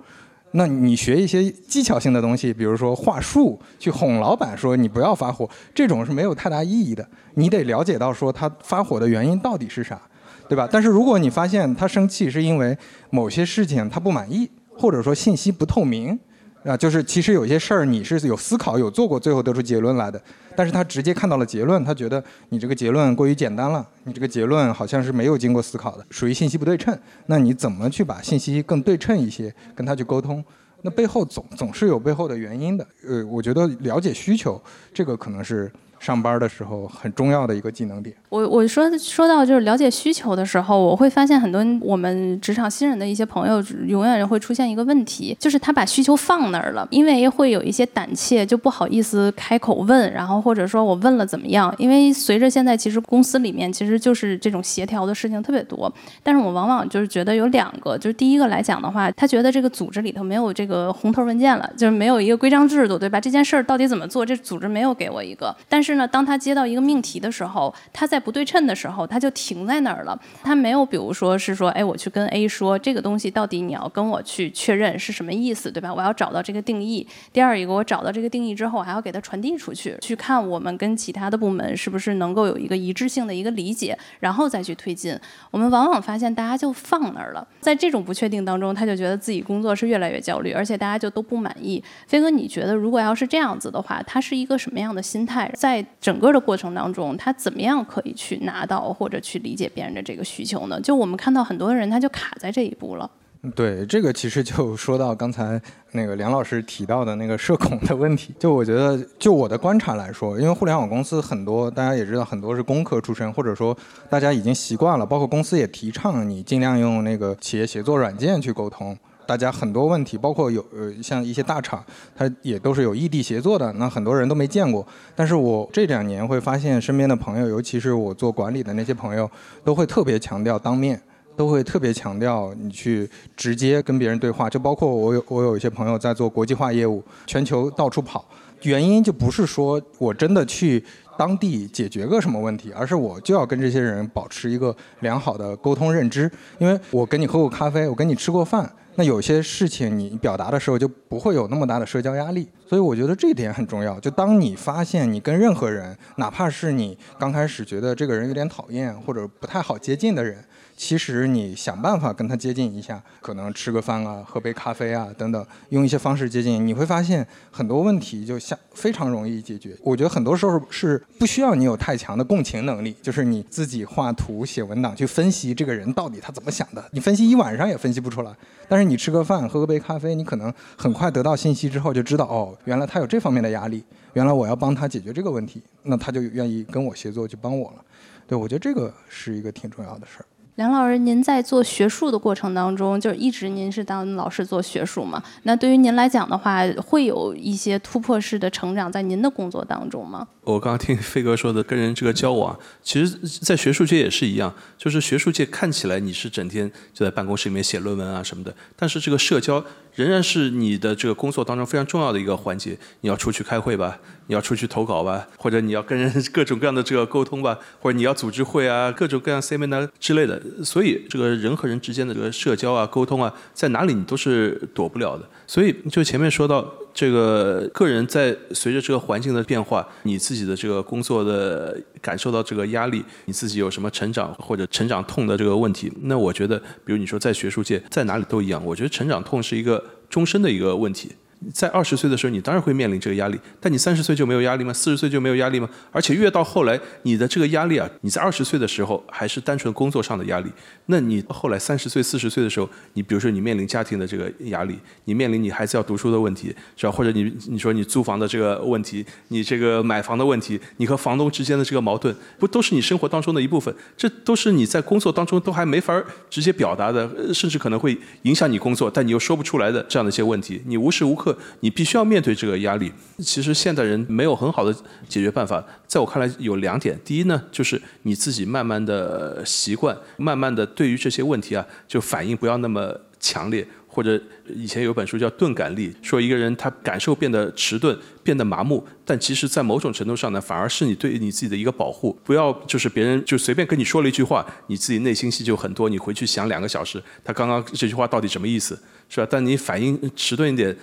那你学一些技巧性的东西，比如说话术，去哄老板说你不要发火，这种是没有太大意义的。你得了解到说他发火的原因到底是啥，对吧？但是如果你发现他生气是因为某些事情他不满意，或者说信息不透明。啊，就是其实有些事儿你是有思考、有做过，最后得出结论来的。但是他直接看到了结论，他觉得你这个结论过于简单了，你这个结论好像是没有经过思考的，属于信息不对称。那你怎么去把信息更对称一些，跟他去沟通？那背后总总是有背后的原因的。呃，我觉得了解需求，这个可能是。上班的时候很重要的一个技能点。我我说说到就是了解需求的时候，我会发现很多我们职场新人的一些朋友，永远会出现一个问题，就是他把需求放那儿了，因为会有一些胆怯，就不好意思开口问，然后或者说我问了怎么样？因为随着现在其实公司里面其实就是这种协调的事情特别多，但是我往往就是觉得有两个，就是第一个来讲的话，他觉得这个组织里头没有这个红头文件了，就是没有一个规章制度，对吧？这件事儿到底怎么做？这组织没有给我一个，但是。是呢当他接到一个命题的时候，他在不对称的时候，他就停在那儿了。他没有，比如说是说，哎，我去跟 A 说这个东西到底你要跟我去确认是什么意思，对吧？我要找到这个定义。第二一个，我找到这个定义之后，我还要给它传递出去，去看我们跟其他的部门是不是能够有一个一致性的一个理解，然后再去推进。我们往往发现大家就放那儿了，在这种不确定当中，他就觉得自己工作是越来越焦虑，而且大家就都不满意。飞哥，你觉得如果要是这样子的话，他是一个什么样的心态？在在整个的过程当中，他怎么样可以去拿到或者去理解别人的这个需求呢？就我们看到很多人，他就卡在这一步了。对，这个其实就说到刚才那个梁老师提到的那个社恐的问题。就我觉得，就我的观察来说，因为互联网公司很多，大家也知道，很多是工科出身，或者说大家已经习惯了，包括公司也提倡你尽量用那个企业协作软件去沟通。大家很多问题，包括有呃像一些大厂，它也都是有异地协作的，那很多人都没见过。但是我这两年会发现，身边的朋友，尤其是我做管理的那些朋友，都会特别强调当面，都会特别强调你去直接跟别人对话。就包括我有我 [laughs] 有一些朋友在做国际化业务，全球到处跑，原因就不是说我真的去当地解决个什么问题，而是我就要跟这些人保持一个良好的沟通认知，因为我跟你喝过咖啡，我跟你吃过饭。那有些事情你表达的时候就不会有那么大的社交压力，所以我觉得这一点很重要。就当你发现你跟任何人，哪怕是你刚开始觉得这个人有点讨厌或者不太好接近的人。其实你想办法跟他接近一下，可能吃个饭啊，喝杯咖啡啊，等等，用一些方式接近，你会发现很多问题就像非常容易解决。我觉得很多时候是不需要你有太强的共情能力，就是你自己画图写文档去分析这个人到底他怎么想的，你分析一晚上也分析不出来。但是你吃个饭，喝个杯咖啡，你可能很快得到信息之后就知道，哦，原来他有这方面的压力，原来我要帮他解决这个问题，那他就愿意跟我协作去帮我了。对我觉得这个是一个挺重要的事儿。梁老师，您在做学术的过程当中，就是一直您是当老师做学术嘛？那对于您来讲的话，会有一些突破式的成长在您的工作当中吗？我刚刚听飞哥说的，跟人这个交往，其实，在学术界也是一样，就是学术界看起来你是整天就在办公室里面写论文啊什么的，但是这个社交仍然是你的这个工作当中非常重要的一个环节。你要出去开会吧？你要出去投稿吧，或者你要跟人各种各样的这个沟通吧，或者你要组织会啊，各种各样 seminar 之类的。所以这个人和人之间的这个社交啊、沟通啊，在哪里你都是躲不了的。所以就前面说到这个个人在随着这个环境的变化，你自己的这个工作的感受到这个压力，你自己有什么成长或者成长痛的这个问题？那我觉得，比如你说在学术界，在哪里都一样。我觉得成长痛是一个终身的一个问题。在二十岁的时候，你当然会面临这个压力，但你三十岁就没有压力吗？四十岁就没有压力吗？而且越到后来，你的这个压力啊，你在二十岁的时候还是单纯工作上的压力，那你后来三十岁、四十岁的时候，你比如说你面临家庭的这个压力，你面临你孩子要读书的问题，是吧？或者你你说你租房的这个问题，你这个买房的问题，你和房东之间的这个矛盾，不都是你生活当中的一部分？这都是你在工作当中都还没法直接表达的，甚至可能会影响你工作，但你又说不出来的这样的一些问题，你无时无刻。你必须要面对这个压力。其实现代人没有很好的解决办法，在我看来有两点。第一呢，就是你自己慢慢的习惯，慢慢的对于这些问题啊，就反应不要那么强烈。或者以前有本书叫钝感力，说一个人他感受变得迟钝，变得麻木，但其实，在某种程度上呢，反而是你对你自己的一个保护。不要就是别人就随便跟你说了一句话，你自己内心戏就很多，你回去想两个小时，他刚刚这句话到底什么意思，是吧？但你反应迟钝一点。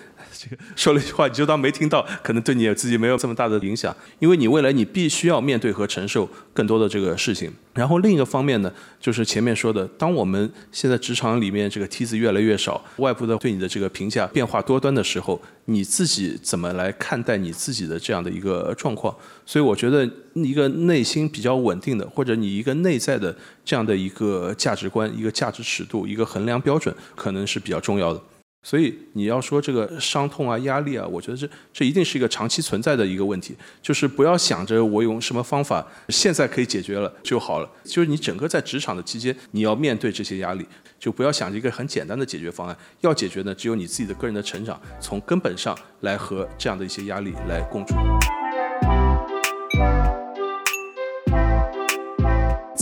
[laughs] 说了一句话，你就当没听到，可能对你自己没有这么大的影响，因为你未来你必须要面对和承受更多的这个事情。然后另一个方面呢，就是前面说的，当我们现在职场里面这个梯子越来越少，外部的对你的这个评价变化多端的时候，你自己怎么来看待你自己的这样的一个状况？所以我觉得一个内心比较稳定的，或者你一个内在的这样的一个价值观、一个价值尺度、一个衡量标准，可能是比较重要的。所以你要说这个伤痛啊、压力啊，我觉得这这一定是一个长期存在的一个问题。就是不要想着我用什么方法现在可以解决了就好了。就是你整个在职场的期间，你要面对这些压力，就不要想着一个很简单的解决方案。要解决呢，只有你自己的个人的成长，从根本上来和这样的一些压力来共处。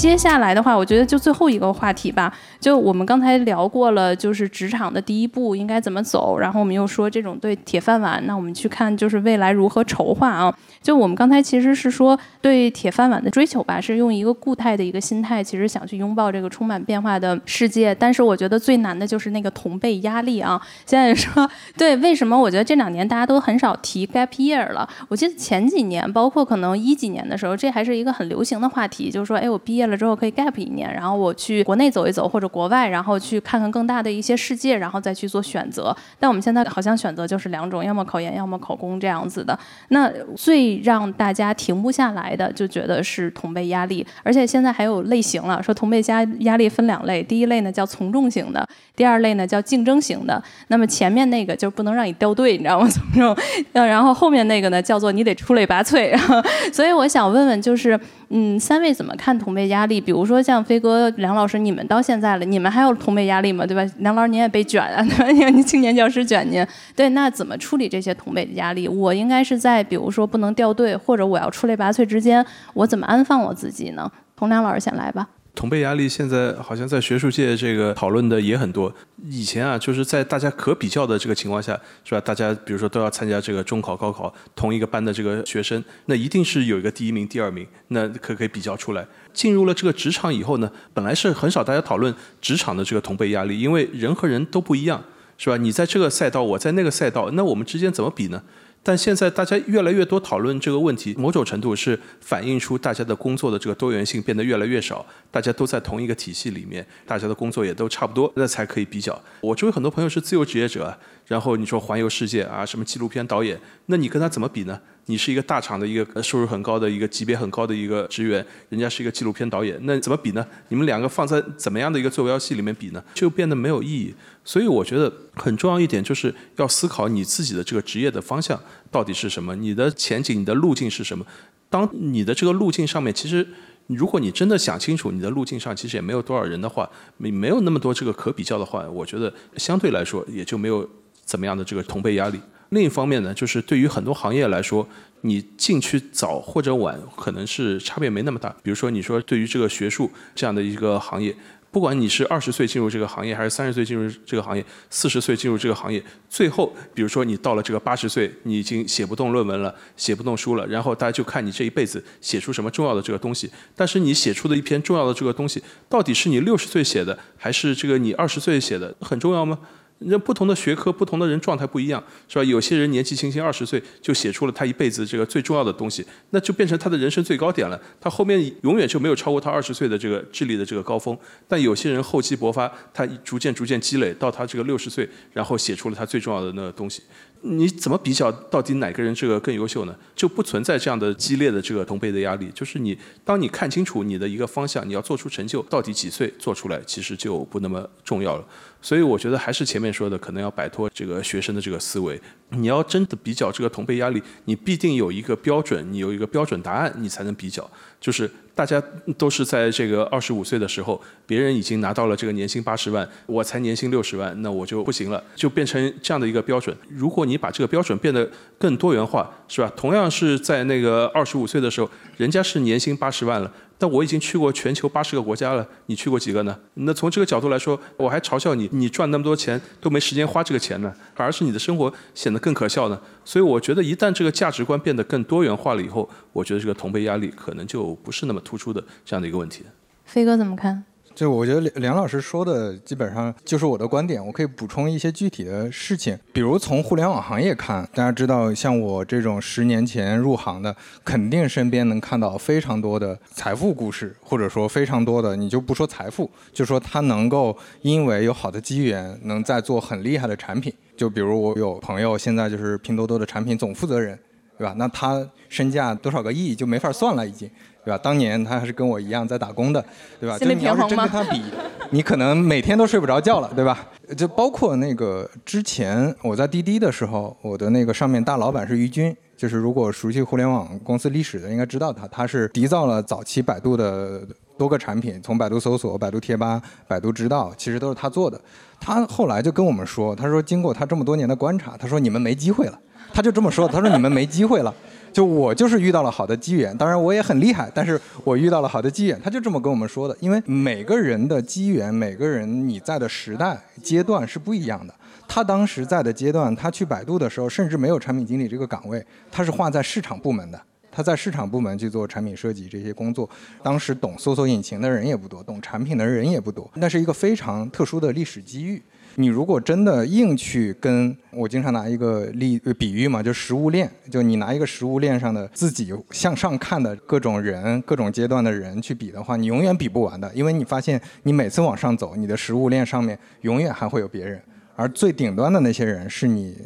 接下来的话，我觉得就最后一个话题吧。就我们刚才聊过了，就是职场的第一步应该怎么走，然后我们又说这种对铁饭碗，那我们去看就是未来如何筹划啊。就我们刚才其实是说对铁饭碗的追求吧，是用一个固态的一个心态，其实想去拥抱这个充满变化的世界。但是我觉得最难的就是那个同辈压力啊。现在说对，为什么我觉得这两年大家都很少提 gap year 了？我记得前几年，包括可能一几年的时候，这还是一个很流行的话题，就是说，哎，我毕业了了。之后可以 gap 一年，然后我去国内走一走，或者国外，然后去看看更大的一些世界，然后再去做选择。但我们现在好像选择就是两种，要么考研，要么考公这样子的。那最让大家停不下来的，就觉得是同辈压力，而且现在还有类型了，说同辈压压力分两类，第一类呢叫从众型的，第二类呢叫竞争型的。那么前面那个就不能让你掉队，你知道吗？[laughs] 从众，然后后面那个呢叫做你得出类拔萃。[laughs] 所以我想问问，就是。嗯，三位怎么看同辈压压力？比如说像飞哥、梁老师，你们到现在了，你们还有同辈压力吗？对吧？梁老师，您也被卷啊，[laughs] 对吧？您青年教师卷您，对，那怎么处理这些同辈的压力？我应该是在比如说不能掉队，或者我要出类拔萃之间，我怎么安放我自己呢？从梁老师先来吧。同辈压力现在好像在学术界这个讨论的也很多。以前啊，就是在大家可比较的这个情况下，是吧？大家比如说都要参加这个中考、高考，同一个班的这个学生，那一定是有一个第一名、第二名，那可可以比较出来。进入了这个职场以后呢，本来是很少大家讨论职场的这个同辈压力，因为人和人都不一样，是吧？你在这个赛道，我在那个赛道，那我们之间怎么比呢？但现在大家越来越多讨论这个问题，某种程度是反映出大家的工作的这个多元性变得越来越少。大家都在同一个体系里面，大家的工作也都差不多，那才可以比较。我周围很多朋友是自由职业者，然后你说环游世界啊，什么纪录片导演，那你跟他怎么比呢？你是一个大厂的一个收入很高的一个级别很高的一个职员，人家是一个纪录片导演，那怎么比呢？你们两个放在怎么样的一个坐标系里面比呢？就变得没有意义。所以我觉得很重要一点就是要思考你自己的这个职业的方向到底是什么，你的前景、你的路径是什么。当你的这个路径上面，其实如果你真的想清楚，你的路径上其实也没有多少人的话，没没有那么多这个可比较的话，我觉得相对来说也就没有怎么样的这个同辈压力。另一方面呢，就是对于很多行业来说，你进去早或者晚可能是差别没那么大。比如说，你说对于这个学术这样的一个行业。不管你是二十岁进入这个行业，还是三十岁进入这个行业，四十岁进入这个行业，最后，比如说你到了这个八十岁，你已经写不动论文了，写不动书了，然后大家就看你这一辈子写出什么重要的这个东西。但是你写出的一篇重要的这个东西，到底是你六十岁写的，还是这个你二十岁写的，很重要吗？那不同的学科，不同的人状态不一样，是吧？有些人年纪轻轻，二十岁就写出了他一辈子这个最重要的东西，那就变成他的人生最高点了。他后面永远就没有超过他二十岁的这个智力的这个高峰。但有些人厚积薄发，他逐渐逐渐积累到他这个六十岁，然后写出了他最重要的那个东西。你怎么比较到底哪个人这个更优秀呢？就不存在这样的激烈的这个同辈的压力。就是你当你看清楚你的一个方向，你要做出成就，到底几岁做出来，其实就不那么重要了。所以我觉得还是前面说的，可能要摆脱这个学生的这个思维。你要真的比较这个同辈压力，你必定有一个标准，你有一个标准答案，你才能比较。就是大家都是在这个二十五岁的时候，别人已经拿到了这个年薪八十万，我才年薪六十万，那我就不行了，就变成这样的一个标准。如果你把这个标准变得更多元化，是吧？同样是在那个二十五岁的时候，人家是年薪八十万了。但我已经去过全球八十个国家了，你去过几个呢？那从这个角度来说，我还嘲笑你，你赚那么多钱都没时间花这个钱呢，反而是你的生活显得更可笑呢。所以我觉得，一旦这个价值观变得更多元化了以后，我觉得这个同辈压力可能就不是那么突出的这样的一个问题。飞哥怎么看？就我觉得梁梁老师说的基本上就是我的观点，我可以补充一些具体的事情，比如从互联网行业看，大家知道像我这种十年前入行的，肯定身边能看到非常多的财富故事，或者说非常多的，你就不说财富，就说他能够因为有好的机缘，能在做很厉害的产品。就比如我有朋友现在就是拼多多的产品总负责人，对吧？那他身价多少个亿就没法算了，已经。对吧？当年他还是跟我一样在打工的，对吧？就你要是真跟他比，你可能每天都睡不着觉了，对吧？就包括那个之前我在滴滴的时候，我的那个上面大老板是于军，就是如果熟悉互联网公司历史的，应该知道他，他是缔造了早期百度的多个产品，从百度搜索、百度贴吧、百度知道，其实都是他做的。他后来就跟我们说，他说经过他这么多年的观察，他说你们没机会了，他就这么说，他说你们没机会了。[laughs] 就我就是遇到了好的机缘，当然我也很厉害，但是我遇到了好的机缘，他就这么跟我们说的。因为每个人的机缘，每个人你在的时代阶段是不一样的。他当时在的阶段，他去百度的时候，甚至没有产品经理这个岗位，他是划在市场部门的，他在市场部门去做产品设计这些工作。当时懂搜索引擎的人也不多，懂产品的人也不多，那是一个非常特殊的历史机遇。你如果真的硬去跟我经常拿一个例比喻嘛，就食物链，就你拿一个食物链上的自己向上看的各种人、各种阶段的人去比的话，你永远比不完的，因为你发现你每次往上走，你的食物链上面永远还会有别人，而最顶端的那些人是你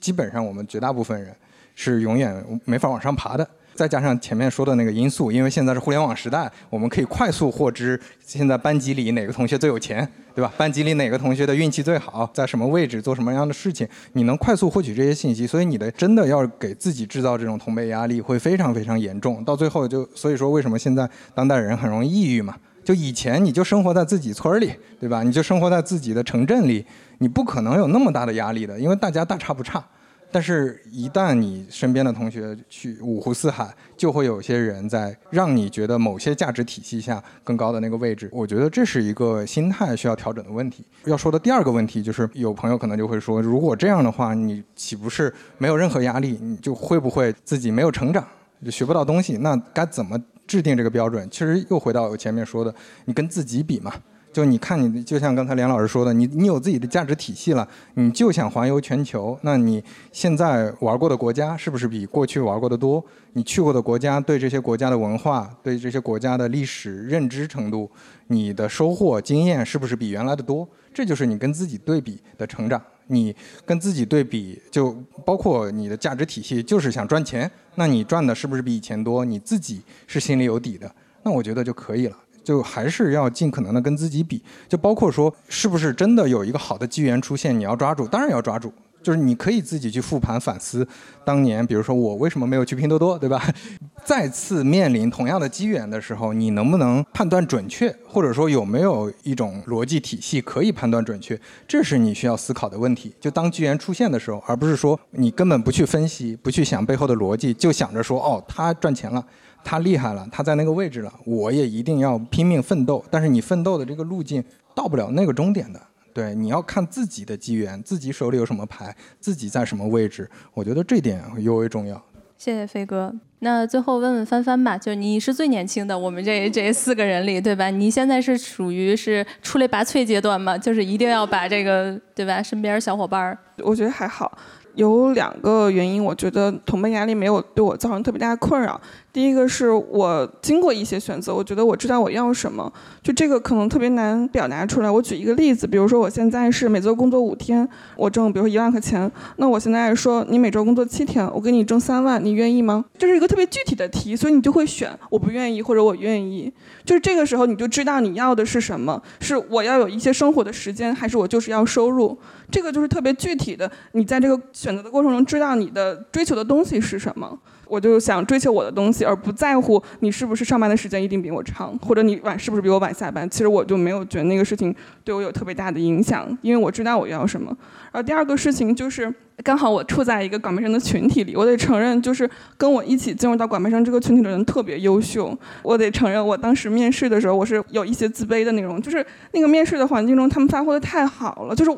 基本上我们绝大部分人是永远没法往上爬的。再加上前面说的那个因素，因为现在是互联网时代，我们可以快速获知现在班级里哪个同学最有钱，对吧？班级里哪个同学的运气最好，在什么位置做什么样的事情，你能快速获取这些信息，所以你的真的要给自己制造这种同辈压力会非常非常严重，到最后就所以说为什么现在当代人很容易抑郁嘛？就以前你就生活在自己村里，对吧？你就生活在自己的城镇里，你不可能有那么大的压力的，因为大家大差不差。但是，一旦你身边的同学去五湖四海，就会有些人在让你觉得某些价值体系下更高的那个位置。我觉得这是一个心态需要调整的问题。要说的第二个问题就是，有朋友可能就会说，如果这样的话，你岂不是没有任何压力？你就会不会自己没有成长，就学不到东西？那该怎么制定这个标准？其实又回到我前面说的，你跟自己比嘛。就你看，你就像刚才梁老师说的，你你有自己的价值体系了，你就想环游全球。那你现在玩过的国家是不是比过去玩过的多？你去过的国家，对这些国家的文化、对这些国家的历史认知程度，你的收获经验是不是比原来的多？这就是你跟自己对比的成长。你跟自己对比，就包括你的价值体系，就是想赚钱。那你赚的是不是比以前多？你自己是心里有底的，那我觉得就可以了。就还是要尽可能的跟自己比，就包括说是不是真的有一个好的机缘出现，你要抓住，当然要抓住。就是你可以自己去复盘反思，当年比如说我为什么没有去拼多多，对吧？[laughs] 再次面临同样的机缘的时候，你能不能判断准确，或者说有没有一种逻辑体系可以判断准确，这是你需要思考的问题。就当机缘出现的时候，而不是说你根本不去分析，不去想背后的逻辑，就想着说哦，他赚钱了。他厉害了，他在那个位置了，我也一定要拼命奋斗。但是你奋斗的这个路径到不了那个终点的，对，你要看自己的机缘，自己手里有什么牌，自己在什么位置。我觉得这点尤为重要。谢谢飞哥。那最后问问帆帆吧，就你是最年轻的，我们这这四个人里，对吧？你现在是属于是出类拔萃阶段吗？就是一定要把这个，对吧？身边小伙伴儿，我觉得还好。有两个原因，我觉得同辈压力没有对我造成特别大的困扰。第一个是我经过一些选择，我觉得我知道我要什么，就这个可能特别难表达出来。我举一个例子，比如说我现在是每周工作五天，我挣比如说一万块钱，那我现在说你每周工作七天，我给你挣三万，你愿意吗？这是一个特别具体的题，所以你就会选我不愿意或者我愿意。就是这个时候你就知道你要的是什么，是我要有一些生活的时间，还是我就是要收入。这个就是特别具体的，你在这个选择的过程中知道你的追求的东西是什么。我就想追求我的东西，而不在乎你是不是上班的时间一定比我长，或者你晚是不是比我晚下班。其实我就没有觉得那个事情对我有特别大的影响，因为我知道我要什么。然后第二个事情就是，刚好我处在一个管培生的群体里，我得承认，就是跟我一起进入到管培生这个群体的人特别优秀。我得承认，我当时面试的时候，我是有一些自卑的那种，就是那个面试的环境中，他们发挥的太好了，就是。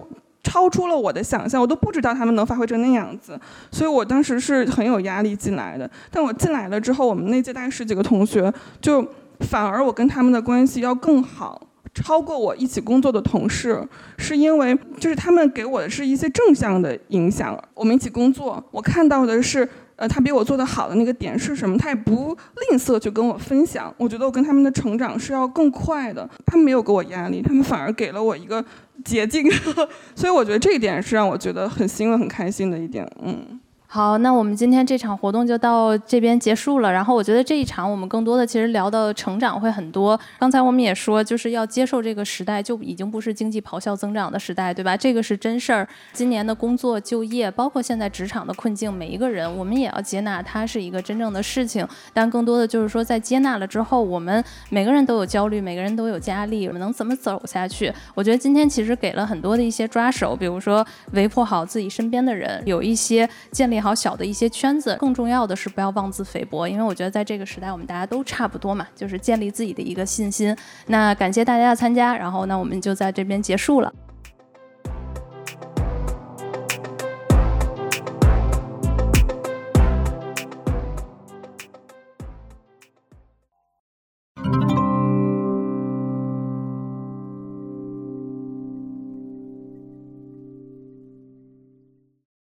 超出了我的想象，我都不知道他们能发挥成那样子，所以我当时是很有压力进来的。但我进来了之后，我们那届大概十几个同学，就反而我跟他们的关系要更好，超过我一起工作的同事，是因为就是他们给我的是一些正向的影响。我们一起工作，我看到的是。呃，他比我做的好的那个点是什么？他也不吝啬去跟我分享。我觉得我跟他们的成长是要更快的。他们没有给我压力，他们反而给了我一个捷径。[laughs] 所以我觉得这一点是让我觉得很欣慰、很开心的一点。嗯。好，那我们今天这场活动就到这边结束了。然后我觉得这一场我们更多的其实聊的成长会很多。刚才我们也说，就是要接受这个时代，就已经不是经济咆哮增长的时代，对吧？这个是真事儿。今年的工作、就业，包括现在职场的困境，每一个人我们也要接纳，它是一个真正的事情。但更多的就是说，在接纳了之后，我们每个人都有焦虑，每个人都有压力，我们能怎么走下去？我觉得今天其实给了很多的一些抓手，比如说维护好自己身边的人，有一些建立。好小的一些圈子，更重要的是不要妄自菲薄，因为我觉得在这个时代，我们大家都差不多嘛，就是建立自己的一个信心。那感谢大家的参加，然后呢，我们就在这边结束了。